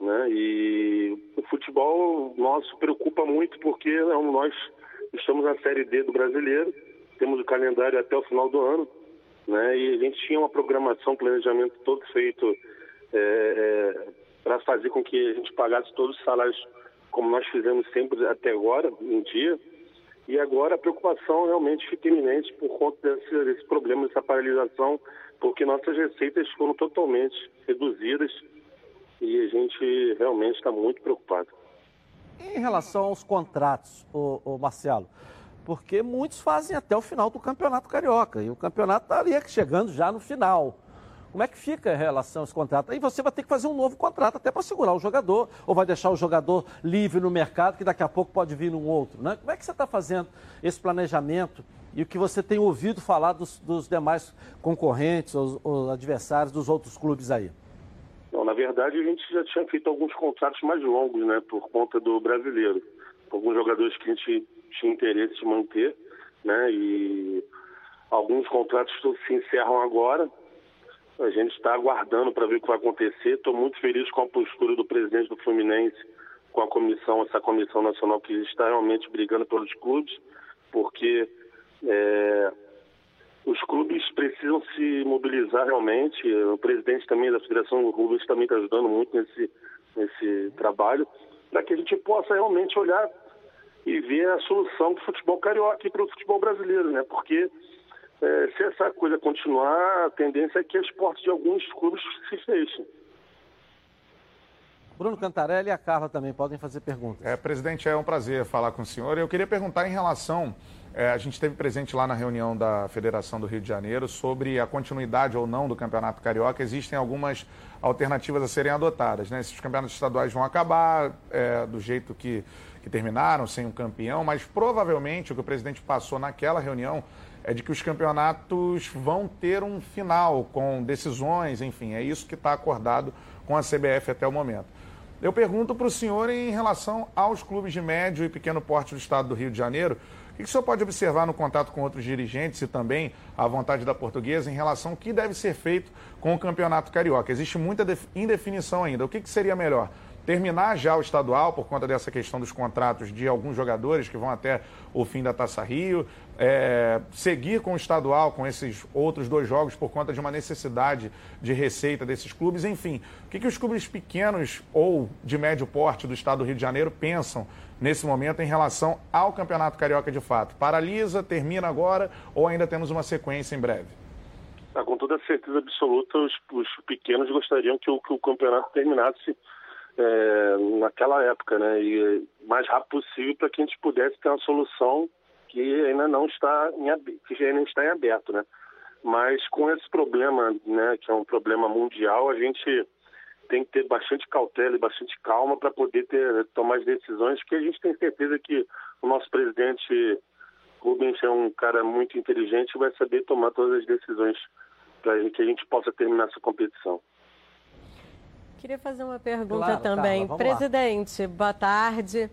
Né? E o futebol nosso preocupa muito porque nós estamos na Série D do brasileiro, temos o calendário até o final do ano, né? e a gente tinha uma programação, planejamento todo feito é, é, para fazer com que a gente pagasse todos os salários como nós fizemos sempre até agora, em dia. E agora a preocupação realmente fica iminente por conta desse, desse problema, dessa paralisação, porque nossas receitas foram totalmente reduzidas e a gente realmente está muito preocupado. Em relação aos contratos, o, Marcelo, porque muitos fazem até o final do Campeonato Carioca e o campeonato estaria chegando já no final. Como é que fica em relação a esse contrato? Aí você vai ter que fazer um novo contrato até para segurar o jogador, ou vai deixar o jogador livre no mercado, que daqui a pouco pode vir um outro. Né? Como é que você está fazendo esse planejamento e o que você tem ouvido falar dos, dos demais concorrentes, os, os adversários dos outros clubes aí? Na verdade, a gente já tinha feito alguns contratos mais longos, né, por conta do brasileiro. Alguns jogadores que a gente tinha interesse de manter, né, e alguns contratos se encerram agora. A gente está aguardando para ver o que vai acontecer. Estou muito feliz com a postura do presidente do Fluminense, com a comissão, essa comissão nacional que está realmente brigando pelos clubes, porque é, os clubes precisam se mobilizar realmente. O presidente também da Federação do Rubens também está ajudando muito nesse, nesse trabalho, para que a gente possa realmente olhar e ver a solução para o futebol carioca e para o futebol brasileiro, né? Porque é, se essa coisa continuar, a tendência é que as portas de alguns clubes se fechem. Bruno Cantarelli e a Carla também podem fazer perguntas. É, presidente, é um prazer falar com o senhor. Eu queria perguntar em relação é, a gente esteve presente lá na reunião da Federação do Rio de Janeiro sobre a continuidade ou não do Campeonato Carioca. Existem algumas alternativas a serem adotadas. Né? Esses campeonatos estaduais vão acabar é, do jeito que, que terminaram, sem um campeão, mas provavelmente o que o presidente passou naquela reunião é de que os campeonatos vão ter um final com decisões, enfim, é isso que está acordado com a CBF até o momento. Eu pergunto para o senhor em relação aos clubes de médio e pequeno porte do estado do Rio de Janeiro, o que o senhor pode observar no contato com outros dirigentes e também à vontade da portuguesa em relação ao que deve ser feito com o Campeonato Carioca? Existe muita indefinição ainda. O que, que seria melhor? Terminar já o estadual por conta dessa questão dos contratos de alguns jogadores que vão até o fim da Taça Rio, é, seguir com o estadual, com esses outros dois jogos por conta de uma necessidade de receita desses clubes, enfim, o que, que os clubes pequenos ou de médio porte do estado do Rio de Janeiro pensam nesse momento em relação ao Campeonato Carioca de fato? Paralisa, termina agora ou ainda temos uma sequência em breve? Ah, com toda certeza absoluta, os, os pequenos gostariam que o, que o campeonato terminasse é, naquela época, né? E mais rápido possível para que a gente pudesse ter uma solução que ainda não está em que ainda está em aberto, né? Mas com esse problema, né, que é um problema mundial, a gente tem que ter bastante cautela e bastante calma para poder ter, tomar as decisões, que a gente tem certeza que o nosso presidente Rubens é um cara muito inteligente e vai saber tomar todas as decisões para que a gente possa terminar essa competição. Queria fazer uma pergunta claro, também. Presidente, lá. boa tarde.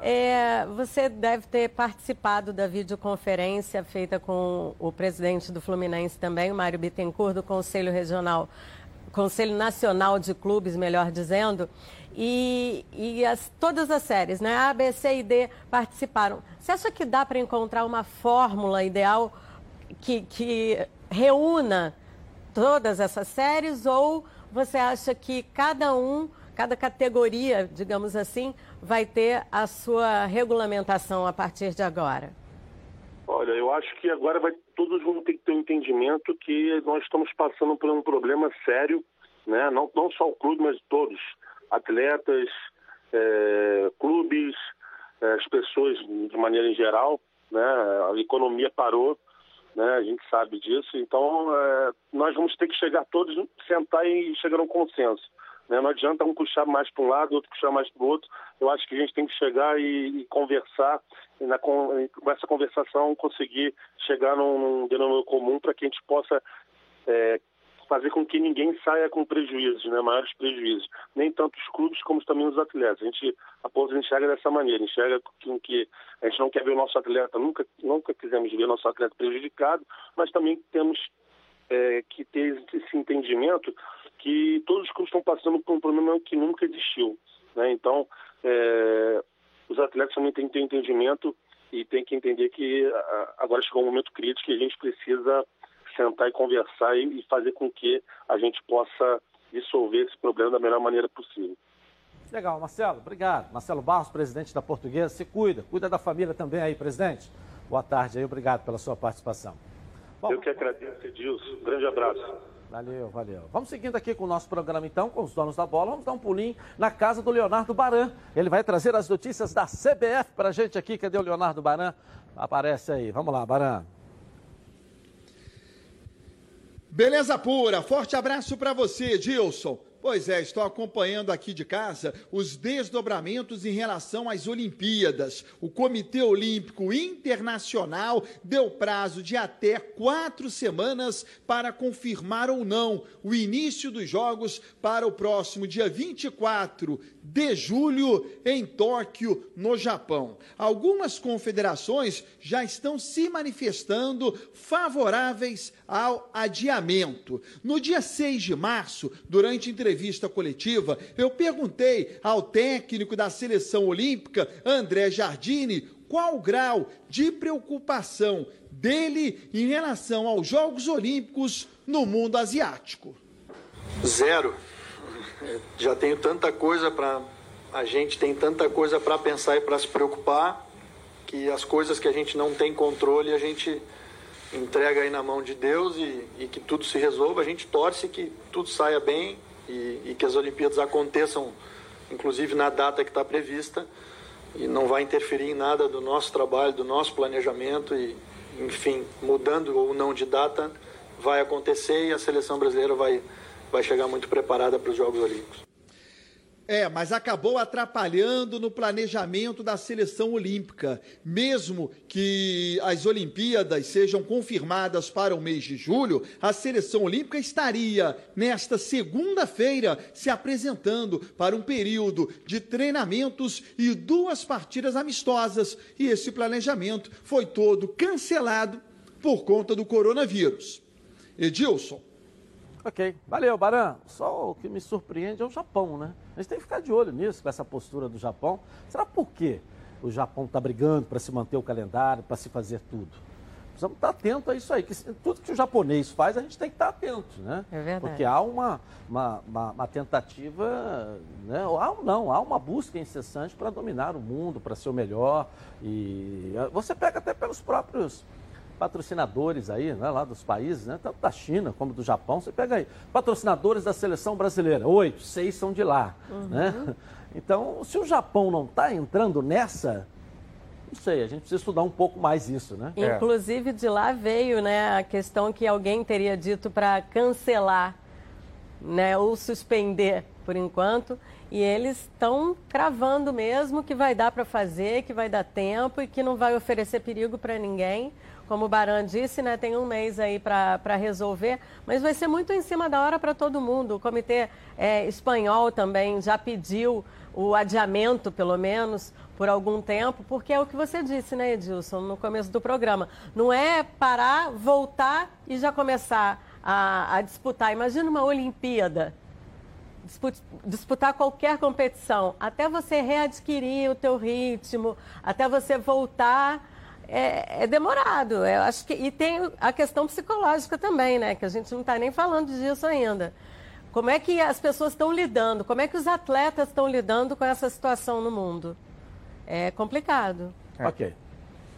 É, você deve ter participado da videoconferência feita com o presidente do Fluminense também, o Mário Bittencourt, do Conselho Regional, Conselho Nacional de Clubes, melhor dizendo, e, e as, todas as séries, né? A, B, C e D participaram. Você acha que dá para encontrar uma fórmula ideal que, que reúna todas essas séries ou você acha que cada um, cada categoria, digamos assim, vai ter a sua regulamentação a partir de agora? Olha, eu acho que agora vai, todos vão ter que ter um entendimento que nós estamos passando por um problema sério, né? não, não só o clube, mas todos, atletas, é, clubes, é, as pessoas de maneira em geral, né? a economia parou, né? A gente sabe disso. Então, é, nós vamos ter que chegar todos, sentar e chegar a um consenso. Né? Não adianta um puxar mais para um lado, outro puxar mais para o outro. Eu acho que a gente tem que chegar e, e conversar, e na, com, essa conversação conseguir chegar num, num denominador comum para que a gente possa é, fazer com que ninguém saia com prejuízos, né, maiores prejuízos. Nem tanto os clubes como também os atletas. A gente, a Pouso enxerga dessa maneira, enxerga que, que a gente não quer ver o nosso atleta, nunca, nunca quisemos ver o nosso atleta prejudicado, mas também temos é, que ter esse entendimento que todos os clubes estão passando por um problema que nunca existiu. Né? Então, é, os atletas também têm que ter entendimento e têm que entender que agora chegou um momento crítico que a gente precisa sentar e conversar e fazer com que a gente possa dissolver esse problema da melhor maneira possível. Legal, Marcelo, obrigado. Marcelo Barros, presidente da Portuguesa, se cuida, cuida da família também aí, presidente. Boa tarde aí, obrigado pela sua participação. Bom, Eu que agradeço, Edilson. grande abraço. Valeu, valeu. Vamos seguindo aqui com o nosso programa então, com os donos da bola. Vamos dar um pulinho na casa do Leonardo Baran. Ele vai trazer as notícias da CBF para a gente aqui. Cadê o Leonardo Baran? Aparece aí. Vamos lá, Baran. Beleza pura. Forte abraço para você, Edilson. Pois é, estou acompanhando aqui de casa os desdobramentos em relação às Olimpíadas. O Comitê Olímpico Internacional deu prazo de até quatro semanas para confirmar ou não o início dos Jogos para o próximo dia 24 de julho em Tóquio, no Japão. Algumas confederações já estão se manifestando favoráveis ao adiamento. No dia 6 de março, durante entrevista coletiva, eu perguntei ao técnico da seleção olímpica, André Jardini, qual o grau de preocupação dele em relação aos Jogos Olímpicos no mundo asiático. Zero já tenho tanta coisa para a gente tem tanta coisa para pensar e para se preocupar que as coisas que a gente não tem controle a gente entrega aí na mão de Deus e, e que tudo se resolva. A gente torce que tudo saia bem e, e que as Olimpíadas aconteçam, inclusive na data que está prevista e não vai interferir em nada do nosso trabalho, do nosso planejamento e, enfim, mudando ou não de data, vai acontecer e a seleção brasileira vai vai chegar muito preparada para os Jogos Olímpicos. É, mas acabou atrapalhando no planejamento da seleção olímpica. Mesmo que as Olimpíadas sejam confirmadas para o mês de julho, a seleção olímpica estaria, nesta segunda-feira, se apresentando para um período de treinamentos e duas partidas amistosas. E esse planejamento foi todo cancelado por conta do coronavírus. Edilson. Ok, valeu, Baran. Só o que me surpreende é o Japão, né? A gente tem que ficar de olho nisso, com essa postura do Japão. Será por quê o Japão está brigando para se manter o calendário, para se fazer tudo? Precisamos estar atento a isso aí. Que tudo que o japonês faz, a gente tem que estar atento, né? É verdade. Porque há uma, uma, uma, uma tentativa, né? há, não, há uma busca incessante para dominar o mundo, para ser o melhor. E você pega até pelos próprios patrocinadores aí, né, lá dos países, né, tanto da China como do Japão. Você pega aí, patrocinadores da seleção brasileira, oito, seis são de lá. Uhum. Né? Então, se o Japão não está entrando nessa, não sei, a gente precisa estudar um pouco mais isso, né? Inclusive de lá veio né, a questão que alguém teria dito para cancelar né, ou suspender por enquanto. E eles estão cravando mesmo que vai dar para fazer, que vai dar tempo e que não vai oferecer perigo para ninguém. Como o Baran disse, né, tem um mês aí para resolver, mas vai ser muito em cima da hora para todo mundo. O Comitê é, Espanhol também já pediu o adiamento, pelo menos, por algum tempo, porque é o que você disse, né, Edilson, no começo do programa. Não é parar, voltar e já começar a, a disputar. Imagina uma Olimpíada disputar qualquer competição, até você readquirir o teu ritmo, até você voltar é, é, demorado. Eu acho que, e tem a questão psicológica também, né? Que a gente não está nem falando disso ainda. Como é que as pessoas estão lidando? Como é que os atletas estão lidando com essa situação no mundo? É complicado. É. Ok.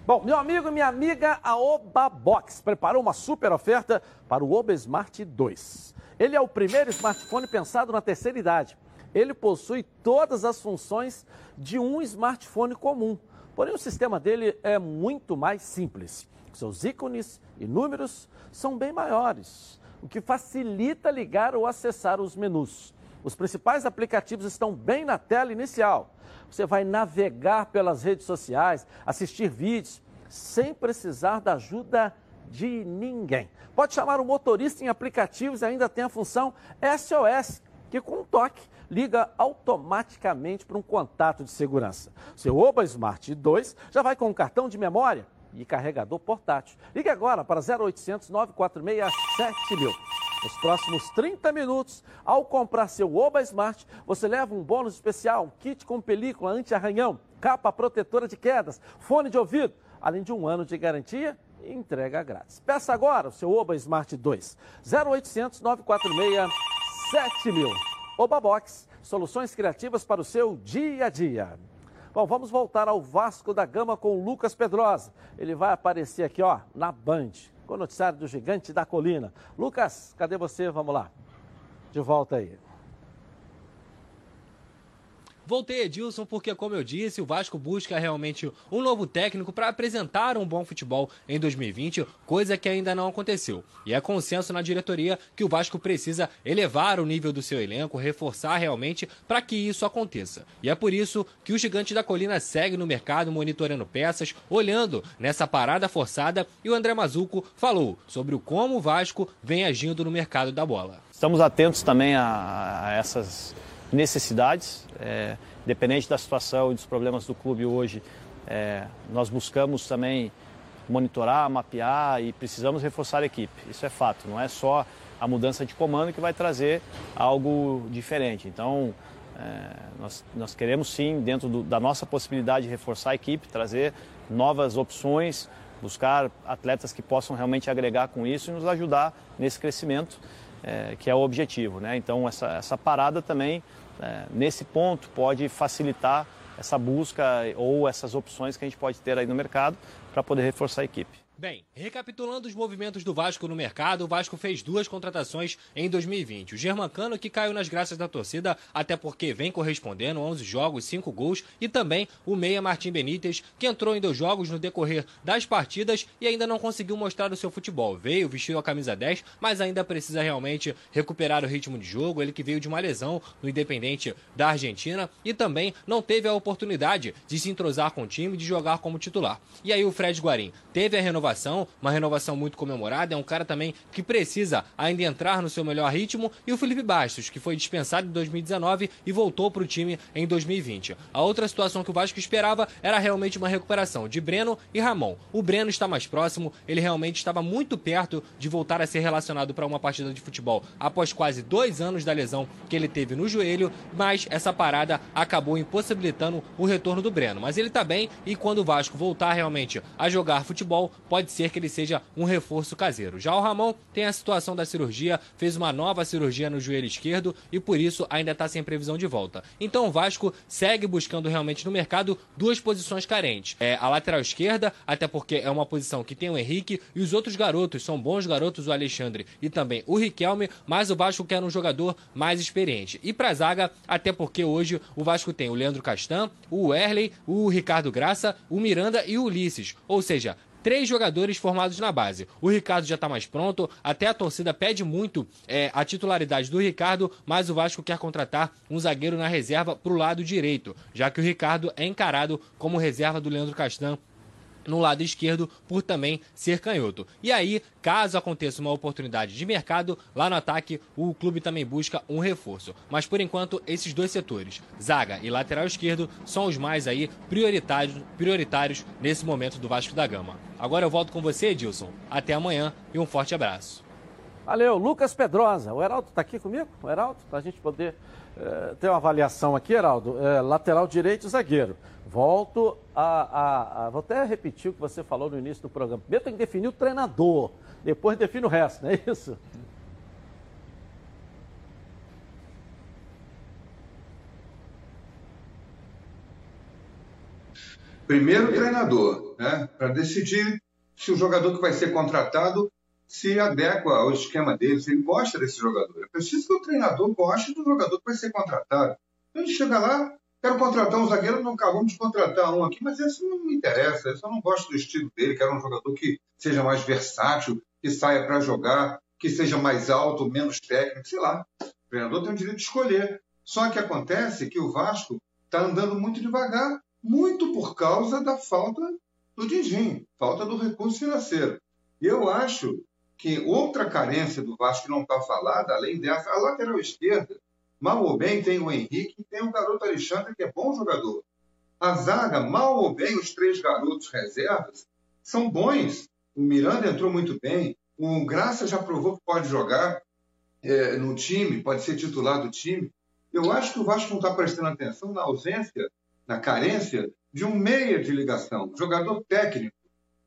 Bom, meu amigo e minha amiga, a Oba Box preparou uma super oferta para o Oba Smart 2. Ele é o primeiro smartphone pensado na terceira idade. Ele possui todas as funções de um smartphone comum Porém, o sistema dele é muito mais simples. Seus ícones e números são bem maiores, o que facilita ligar ou acessar os menus. Os principais aplicativos estão bem na tela inicial. Você vai navegar pelas redes sociais, assistir vídeos, sem precisar da ajuda de ninguém. Pode chamar o motorista em aplicativos e ainda tem a função SOS, que com um toque liga automaticamente para um contato de segurança. Seu Oba Smart 2 já vai com um cartão de memória e carregador portátil. Ligue agora para 0800 946 7000. Nos próximos 30 minutos, ao comprar seu Oba Smart, você leva um bônus especial, kit com película anti-arranhão, capa protetora de quedas, fone de ouvido, além de um ano de garantia e entrega grátis. Peça agora o seu Oba Smart 2, 0800 946 7000. Oba Box, soluções criativas para o seu dia a dia. Bom, vamos voltar ao Vasco da Gama com o Lucas Pedrosa. Ele vai aparecer aqui, ó, na Band com o noticiário do Gigante da Colina. Lucas, cadê você? Vamos lá. De volta aí. Voltei, Edilson, porque, como eu disse, o Vasco busca realmente um novo técnico para apresentar um bom futebol em 2020, coisa que ainda não aconteceu. E é consenso na diretoria que o Vasco precisa elevar o nível do seu elenco, reforçar realmente para que isso aconteça. E é por isso que o Gigante da Colina segue no mercado monitorando peças, olhando nessa parada forçada e o André Mazuco falou sobre o como o Vasco vem agindo no mercado da bola. Estamos atentos também a, a essas necessidades. É, dependente da situação e dos problemas do clube hoje, é, nós buscamos também monitorar, mapear e precisamos reforçar a equipe. Isso é fato, não é só a mudança de comando que vai trazer algo diferente. Então, é, nós, nós, queremos sim, dentro do, da nossa possibilidade de reforçar a equipe, trazer novas opções, buscar atletas que possam realmente agregar com isso e nos ajudar nesse crescimento é, que é o objetivo. Né? Então, essa, essa parada também, é, nesse ponto, pode facilitar essa busca ou essas opções que a gente pode ter aí no mercado para poder reforçar a equipe. Bem, recapitulando os movimentos do Vasco no mercado, o Vasco fez duas contratações em 2020. O Germancano, que caiu nas graças da torcida, até porque vem correspondendo 11 jogos, 5 gols, e também o Meia Martim Benítez, que entrou em dois jogos no decorrer das partidas e ainda não conseguiu mostrar o seu futebol. Veio, vestiu a camisa 10, mas ainda precisa realmente recuperar o ritmo de jogo. Ele que veio de uma lesão no Independente da Argentina e também não teve a oportunidade de se entrosar com o time, de jogar como titular. E aí o Fred Guarim teve a renovação renovação, uma renovação muito comemorada. É um cara também que precisa ainda entrar no seu melhor ritmo. E o Felipe Bastos, que foi dispensado em 2019 e voltou para o time em 2020. A outra situação que o Vasco esperava era realmente uma recuperação de Breno e Ramon. O Breno está mais próximo, ele realmente estava muito perto de voltar a ser relacionado para uma partida de futebol após quase dois anos da lesão que ele teve no joelho, mas essa parada acabou impossibilitando o retorno do Breno. Mas ele está bem e quando o Vasco voltar realmente a jogar futebol, pode pode ser que ele seja um reforço caseiro. Já o Ramon tem a situação da cirurgia, fez uma nova cirurgia no joelho esquerdo e por isso ainda está sem previsão de volta. Então o Vasco segue buscando realmente no mercado duas posições carentes. É a lateral esquerda, até porque é uma posição que tem o Henrique e os outros garotos são bons garotos, o Alexandre e também o Riquelme, mas o Vasco quer um jogador mais experiente. E para zaga, até porque hoje o Vasco tem o Leandro Castan, o Erley, o Ricardo Graça, o Miranda e o Ulisses. Ou seja, três jogadores formados na base. O Ricardo já está mais pronto, até a torcida pede muito é, a titularidade do Ricardo, mas o Vasco quer contratar um zagueiro na reserva para o lado direito, já que o Ricardo é encarado como reserva do Leandro Castan no lado esquerdo por também ser canhoto. E aí, caso aconteça uma oportunidade de mercado, lá no ataque o clube também busca um reforço. Mas por enquanto, esses dois setores, zaga e lateral esquerdo, são os mais aí prioritários, prioritários nesse momento do Vasco da Gama. Agora eu volto com você, Edilson. Até amanhã e um forte abraço. Valeu, Lucas Pedrosa. O Heraldo está aqui comigo? O Heraldo, para a gente poder é, ter uma avaliação aqui, Heraldo. É, lateral direito e zagueiro. Volto a, a, a, Vou até repetir o que você falou no início do programa. Primeiro tem que definir o treinador, depois define o resto, não é isso? Primeiro o treinador, né? Para decidir se o jogador que vai ser contratado se adequa ao esquema dele, se ele gosta desse jogador. É preciso que o treinador goste do jogador vai ser contratado. Então, ele chega lá, quero contratar um zagueiro, não acabamos de contratar um aqui, mas esse não me interessa, eu só não gosto do estilo dele, quero um jogador que seja mais versátil, que saia para jogar, que seja mais alto, menos técnico, sei lá. O treinador tem o direito de escolher. Só que acontece que o Vasco está andando muito devagar, muito por causa da falta do din falta do recurso financeiro. Eu acho que outra carência do Vasco que não está falada, além dessa, a lateral esquerda, mal ou bem, tem o Henrique e tem o garoto Alexandre, que é bom jogador. A zaga, mal ou bem, os três garotos reservas são bons. O Miranda entrou muito bem, o Graça já provou que pode jogar. é, no time, pode ser titular do time. Eu acho que o Vasco não está prestando atenção na ausência, na carência de um meia de ligação, jogador técnico.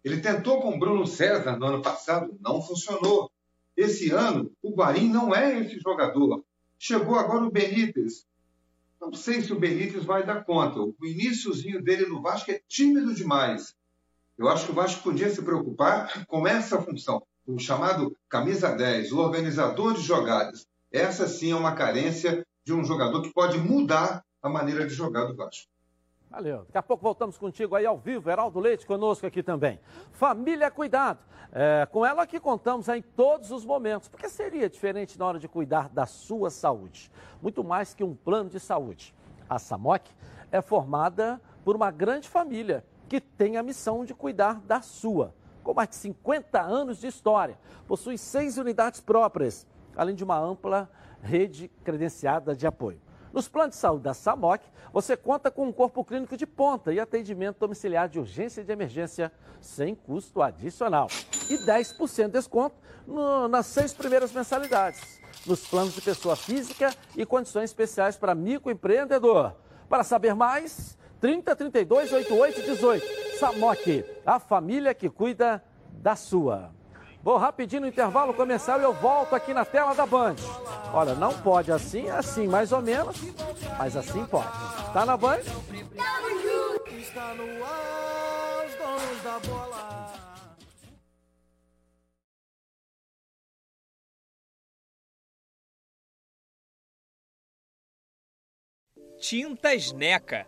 Ele tentou com Bruno César no ano passado, não funcionou. Esse ano, o Guarim não é esse jogador. Chegou agora o Benítez. Não sei se o Benítez vai dar conta. O iníciozinho dele no Vasco é tímido demais. Eu acho que o Vasco podia se preocupar com essa função, o chamado camisa 10, o organizador de jogadas. Essa sim é uma carência de um jogador que pode mudar a maneira de jogar do Vasco. Valeu. Daqui a pouco voltamos contigo aí ao vivo. Heraldo Leite conosco aqui também. Família Cuidado. É, com ela que contamos em todos os momentos. Porque seria diferente na hora de cuidar da sua saúde. Muito mais que um plano de saúde. A SAMOC é formada por uma grande família que tem a missão de cuidar da sua. Com mais de 50 anos de história, possui seis unidades próprias, além de uma ampla rede credenciada de apoio. Nos planos de saúde da SAMOC, você conta com um corpo clínico de ponta e atendimento domiciliar de urgência e de emergência sem custo adicional. E 10% de desconto no, nas seis primeiras mensalidades. Nos planos de pessoa física e condições especiais para microempreendedor. Para saber mais, 30 32 88 18. SAMOC, a família que cuida da sua. Vou rapidinho no intervalo comercial e eu volto aqui na tela da Band. Olha, não pode assim, assim mais ou menos, mas assim pode. Tá na Band? Está no ar, os donos da bola. Tintas Neca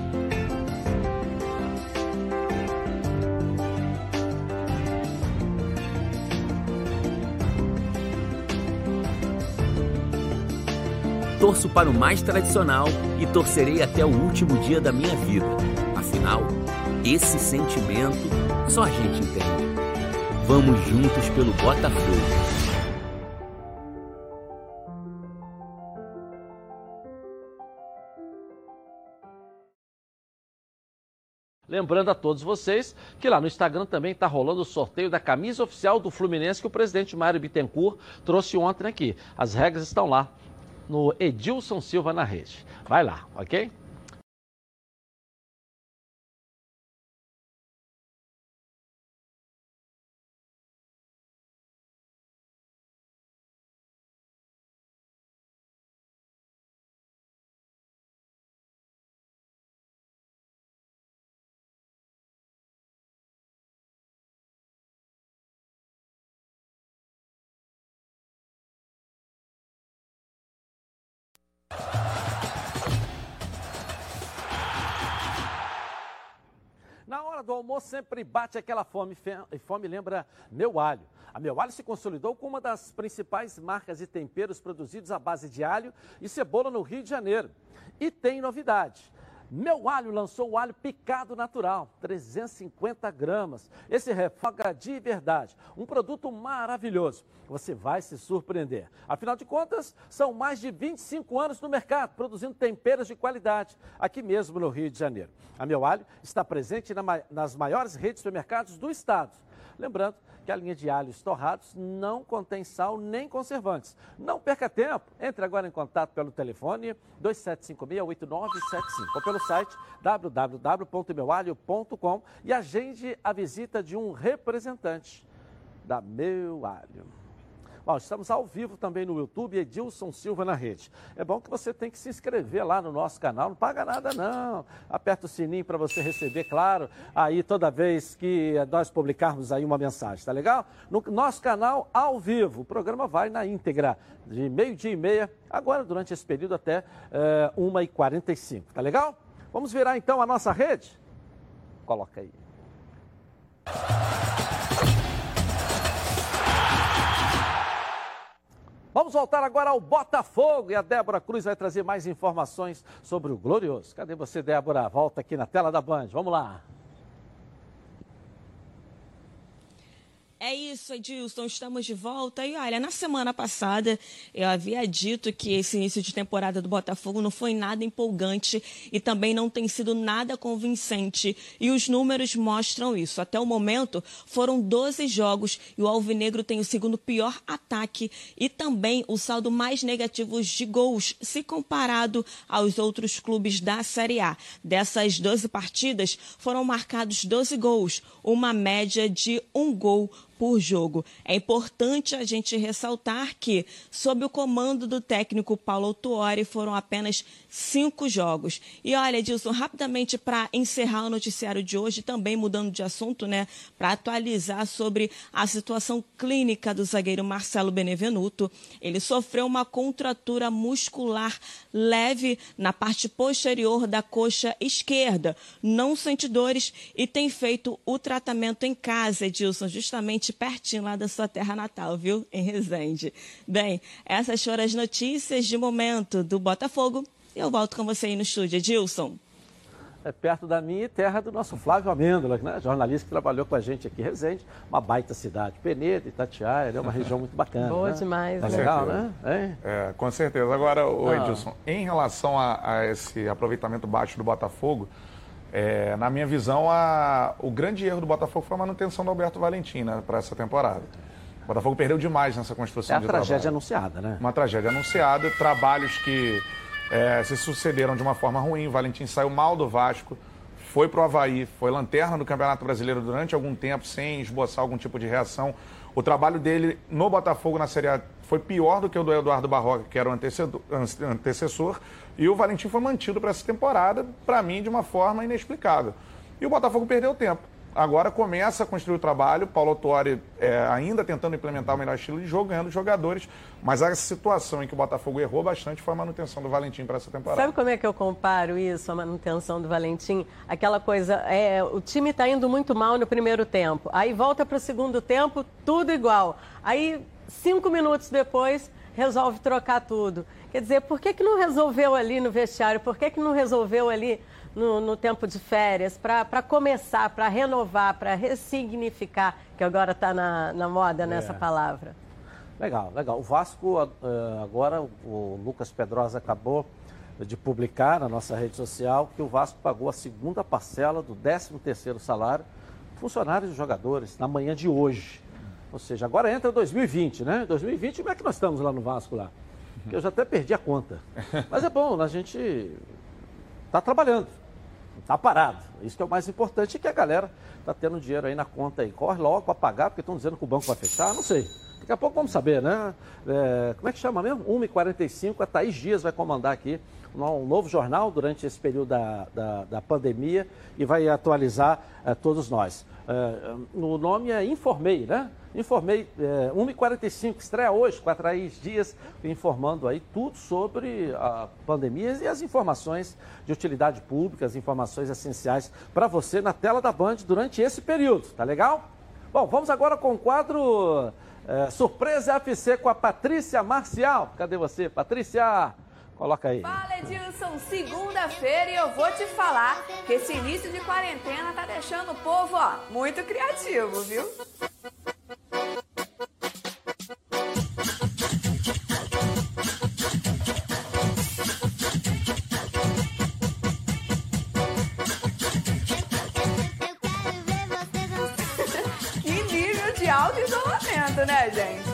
torço para o mais tradicional e torcerei até o último dia da minha vida. Afinal, esse sentimento só a gente entende. Vamos juntos pelo Botafogo. Lembrando a todos vocês que lá no Instagram também está rolando o sorteio da camisa oficial do Fluminense que o presidente Mário Bittencourt trouxe ontem aqui. As regras estão lá no Edilson Silva na rede. Vai lá, ok? Do almoço sempre bate aquela fome, e fome lembra Meu Alho. A Meu Alho se consolidou como uma das principais marcas de temperos produzidos à base de alho e cebola no Rio de Janeiro. E tem novidade. Meu Alho lançou o alho picado natural, 350 gramas. Esse refoga de verdade, um produto maravilhoso. Você vai se surpreender. Afinal de contas, são mais de 25 anos no mercado, produzindo temperos de qualidade, aqui mesmo no Rio de Janeiro. A Meu Alho está presente nas maiores redes de supermercados do estado. Lembrando que a linha de alhos torrados não contém sal nem conservantes. Não perca tempo. Entre agora em contato pelo telefone 2756-8975 ou pelo site www.meualho.com e agende a visita de um representante da Meu Alho. Bom, estamos ao vivo também no YouTube, Edilson Silva na rede. É bom que você tem que se inscrever lá no nosso canal, não paga nada não. Aperta o sininho para você receber, claro, aí toda vez que nós publicarmos aí uma mensagem, tá legal? No nosso canal, ao vivo, o programa vai na íntegra, de meio-dia e meia, agora durante esse período até uh, eh, 1h45, tá legal? Vamos virar então a nossa rede? Coloca aí. Vamos voltar agora ao Botafogo e a Débora Cruz vai trazer mais informações sobre o Glorioso. Cadê você, Débora? Volta aqui na tela da Band. Vamos lá. É isso, Edilson, estamos de volta. E olha, na semana passada eu havia dito que esse início de temporada do Botafogo não foi nada empolgante e também não tem sido nada convincente. E os números mostram isso. Até o momento foram 12 jogos e o Alvinegro tem o segundo pior ataque e também o saldo mais negativo de gols, se comparado aos outros clubes da Série A. Dessas 12 partidas foram marcados 12 gols, uma média de um gol por jogo. É importante a gente ressaltar que, sob o comando do técnico Paulo Tuori, foram apenas cinco jogos. E olha, Dilson, rapidamente para encerrar o noticiário de hoje, também mudando de assunto, né, para atualizar sobre a situação clínica do zagueiro Marcelo Benevenuto. Ele sofreu uma contratura muscular leve na parte posterior da coxa esquerda, não sente dores e tem feito o tratamento em casa, Edilson, justamente pertinho lá da sua terra natal, viu? Em Resende. Bem, essas foram as notícias de momento do Botafogo. Eu volto com você aí no estúdio, Edilson. É perto da minha terra do nosso Flávio Amêndola, né? jornalista que trabalhou com a gente aqui em Resende, uma baita cidade. Penedo, Itatiaia, é uma região muito bacana. Boa né? demais. Tá né? legal, né? É? é? com certeza. Agora, o ah. Edilson, em relação a, a esse aproveitamento baixo do Botafogo, é, na minha visão, a, o grande erro do Botafogo foi a manutenção do Alberto Valentim né, para essa temporada. O Botafogo perdeu demais nessa construção é de uma tragédia trabalho. anunciada, né? Uma tragédia anunciada, trabalhos que é, se sucederam de uma forma ruim. O Valentim saiu mal do Vasco, foi para o Havaí, foi lanterna do Campeonato Brasileiro durante algum tempo, sem esboçar algum tipo de reação. O trabalho dele no Botafogo na Série A foi pior do que o do Eduardo Barroca, que era o antecessor, e o Valentim foi mantido para essa temporada, para mim, de uma forma inexplicável. E o Botafogo perdeu tempo. Agora começa a construir o trabalho, Paulo Autori é, ainda tentando implementar o melhor estilo de jogo, ganhando jogadores, mas a situação em que o Botafogo errou bastante foi a manutenção do Valentim para essa temporada. Sabe como é que eu comparo isso, a manutenção do Valentim? Aquela coisa, é, o time está indo muito mal no primeiro tempo, aí volta para o segundo tempo, tudo igual. Aí, cinco minutos depois, resolve trocar tudo. Quer dizer, por que, que não resolveu ali no vestiário? Por que, que não resolveu ali no, no tempo de férias para começar, para renovar, para ressignificar, que agora está na, na moda nessa é. palavra? Legal, legal. O Vasco, eh, agora, o Lucas Pedrosa acabou de publicar na nossa rede social que o Vasco pagou a segunda parcela do 13º salário funcionários e jogadores na manhã de hoje. Ou seja, agora entra 2020, né? 2020, como é que nós estamos lá no Vasco lá? Que eu já até perdi a conta. Mas é bom, a gente está trabalhando, está parado. Isso que é o mais importante, é que a galera está tendo dinheiro aí na conta aí. Corre logo para pagar, porque estão dizendo que o banco vai fechar, não sei. Daqui a pouco vamos saber, né? É, como é que chama mesmo? 1h45, a Thaís Dias vai comandar aqui um novo jornal durante esse período da, da, da pandemia e vai atualizar é, todos nós. É, o nome é Informei, né? Informei, é, 1h45, estreia hoje, Thaís Dias, informando aí tudo sobre a pandemia e as informações de utilidade pública, as informações essenciais para você na tela da Band durante esse período, tá legal? Bom, vamos agora com o quadro é, Surpresa FC com a Patrícia Marcial. Cadê você, Patrícia? Coloca aí. Fala Edilson, segunda-feira e eu vou te falar que esse início de quarentena tá deixando o povo, ó, muito criativo, viu? nível de alto isolamento, né, gente?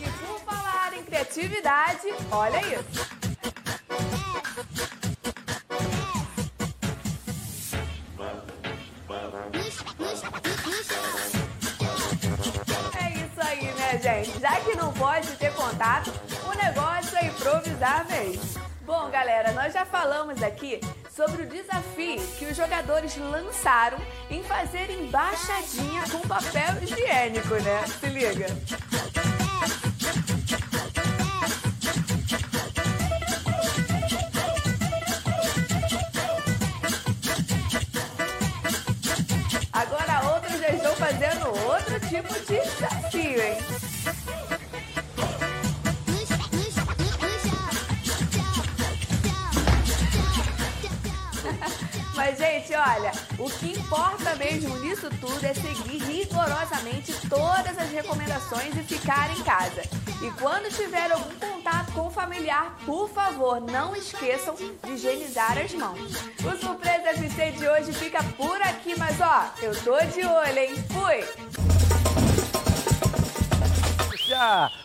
E por falar em criatividade, olha isso. Pode ter contato, o negócio é improvisar mesmo. Bom, galera, nós já falamos aqui sobre o desafio que os jogadores lançaram em fazer embaixadinha com papel higiênico, né? Se liga. O que importa mesmo nisso tudo é seguir rigorosamente todas as recomendações e ficar em casa. E quando tiver algum contato com o familiar, por favor, não esqueçam de higienizar as mãos. O Surpresa FC de hoje fica por aqui, mas ó, eu tô de olho, hein? Fui!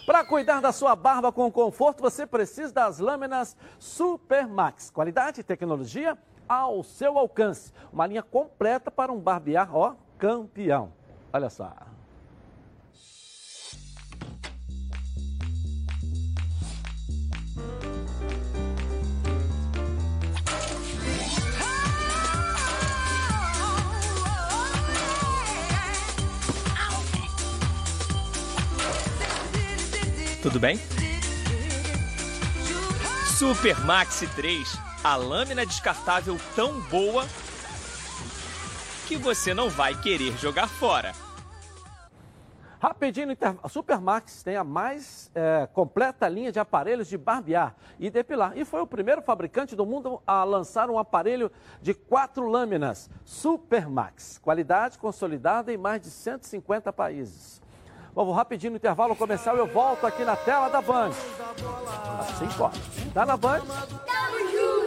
Para cuidar da sua barba com conforto, você precisa das lâminas Supermax. Qualidade tecnologia ao seu alcance. Uma linha completa para um barbear, ó, campeão. Olha só. Tudo bem? Super Maxi 3, a lâmina descartável tão boa que você não vai querer jogar fora. Rapidinho no intervalo. A Supermax tem a mais é, completa linha de aparelhos de barbear e depilar. E foi o primeiro fabricante do mundo a lançar um aparelho de quatro lâminas. Supermax. Qualidade consolidada em mais de 150 países. Vou rapidinho no intervalo comercial eu volto aqui na tela da Band. Assim pode. Tá na Band? Tamo junto!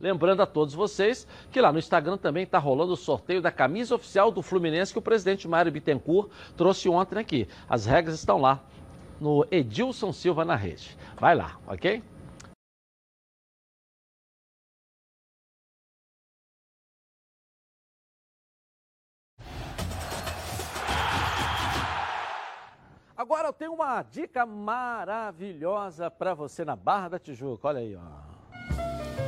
Lembrando a todos vocês que lá no Instagram também está rolando o sorteio da camisa oficial do Fluminense que o presidente Mário Bittencourt trouxe ontem aqui. As regras estão lá no Edilson Silva na rede. Vai lá, ok? Agora eu tenho uma dica maravilhosa para você na Barra da Tijuca. Olha aí, ó.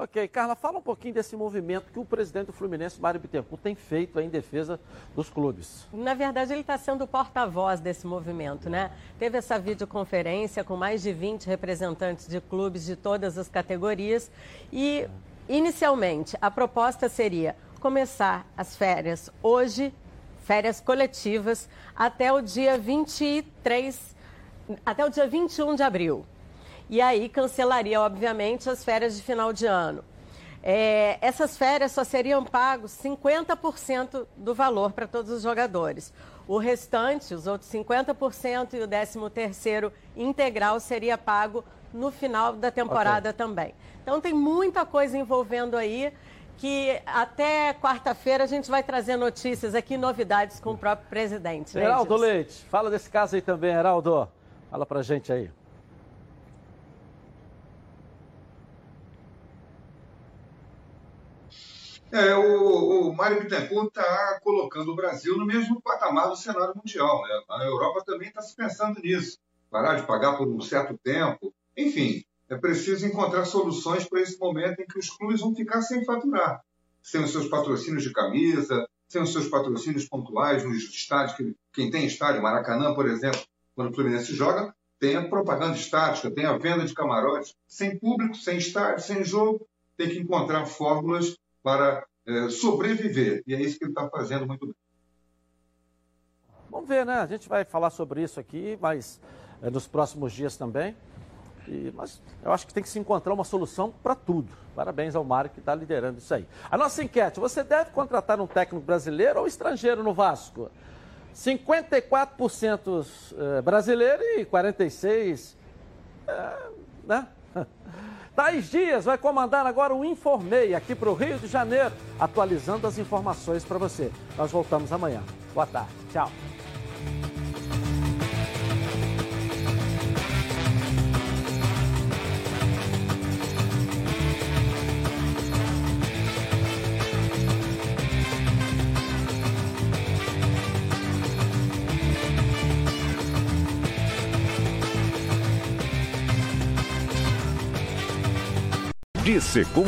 Ok, Carla, fala um pouquinho desse movimento que o presidente do Fluminense, Mário Bittencourt, tem feito em defesa dos clubes. Na verdade, ele está sendo o porta-voz desse movimento, né? Teve essa videoconferência com mais de 20 representantes de clubes de todas as categorias e, inicialmente, a proposta seria começar as férias hoje, férias coletivas, até o dia 23, até o dia 21 de abril e aí cancelaria, obviamente, as férias de final de ano. É, essas férias só seriam pagos 50% do valor para todos os jogadores. O restante, os outros 50% e o 13º integral seria pago no final da temporada okay. também. Então tem muita coisa envolvendo aí que até quarta-feira a gente vai trazer notícias aqui, novidades com o próprio presidente. Né, Heraldo Leite, fala desse caso aí também, Heraldo. Fala pra gente aí. É, o, o Mário Bittencourt está colocando o Brasil no mesmo patamar do cenário mundial. Né? A Europa também está se pensando nisso. Parar de pagar por um certo tempo. Enfim, é preciso encontrar soluções para esse momento em que os clubes vão ficar sem faturar. Sem os seus patrocínios de camisa, sem os seus patrocínios pontuais nos estádios. Que, quem tem estádio, Maracanã, por exemplo, quando o Fluminense joga, tem a propaganda estática, tem a venda de camarotes. Sem público, sem estádio, sem jogo, tem que encontrar fórmulas para é, sobreviver. E é isso que ele está fazendo muito bem. Vamos ver, né? A gente vai falar sobre isso aqui, mas é, nos próximos dias também. E, mas eu acho que tem que se encontrar uma solução para tudo. Parabéns ao Mário que está liderando isso aí. A nossa enquete: você deve contratar um técnico brasileiro ou estrangeiro no Vasco? 54% é, brasileiro e 46%, é, né? Tais Dias vai comandar agora o Informei aqui para o Rio de Janeiro, atualizando as informações para você. Nós voltamos amanhã. Boa tarde. Tchau. De segunda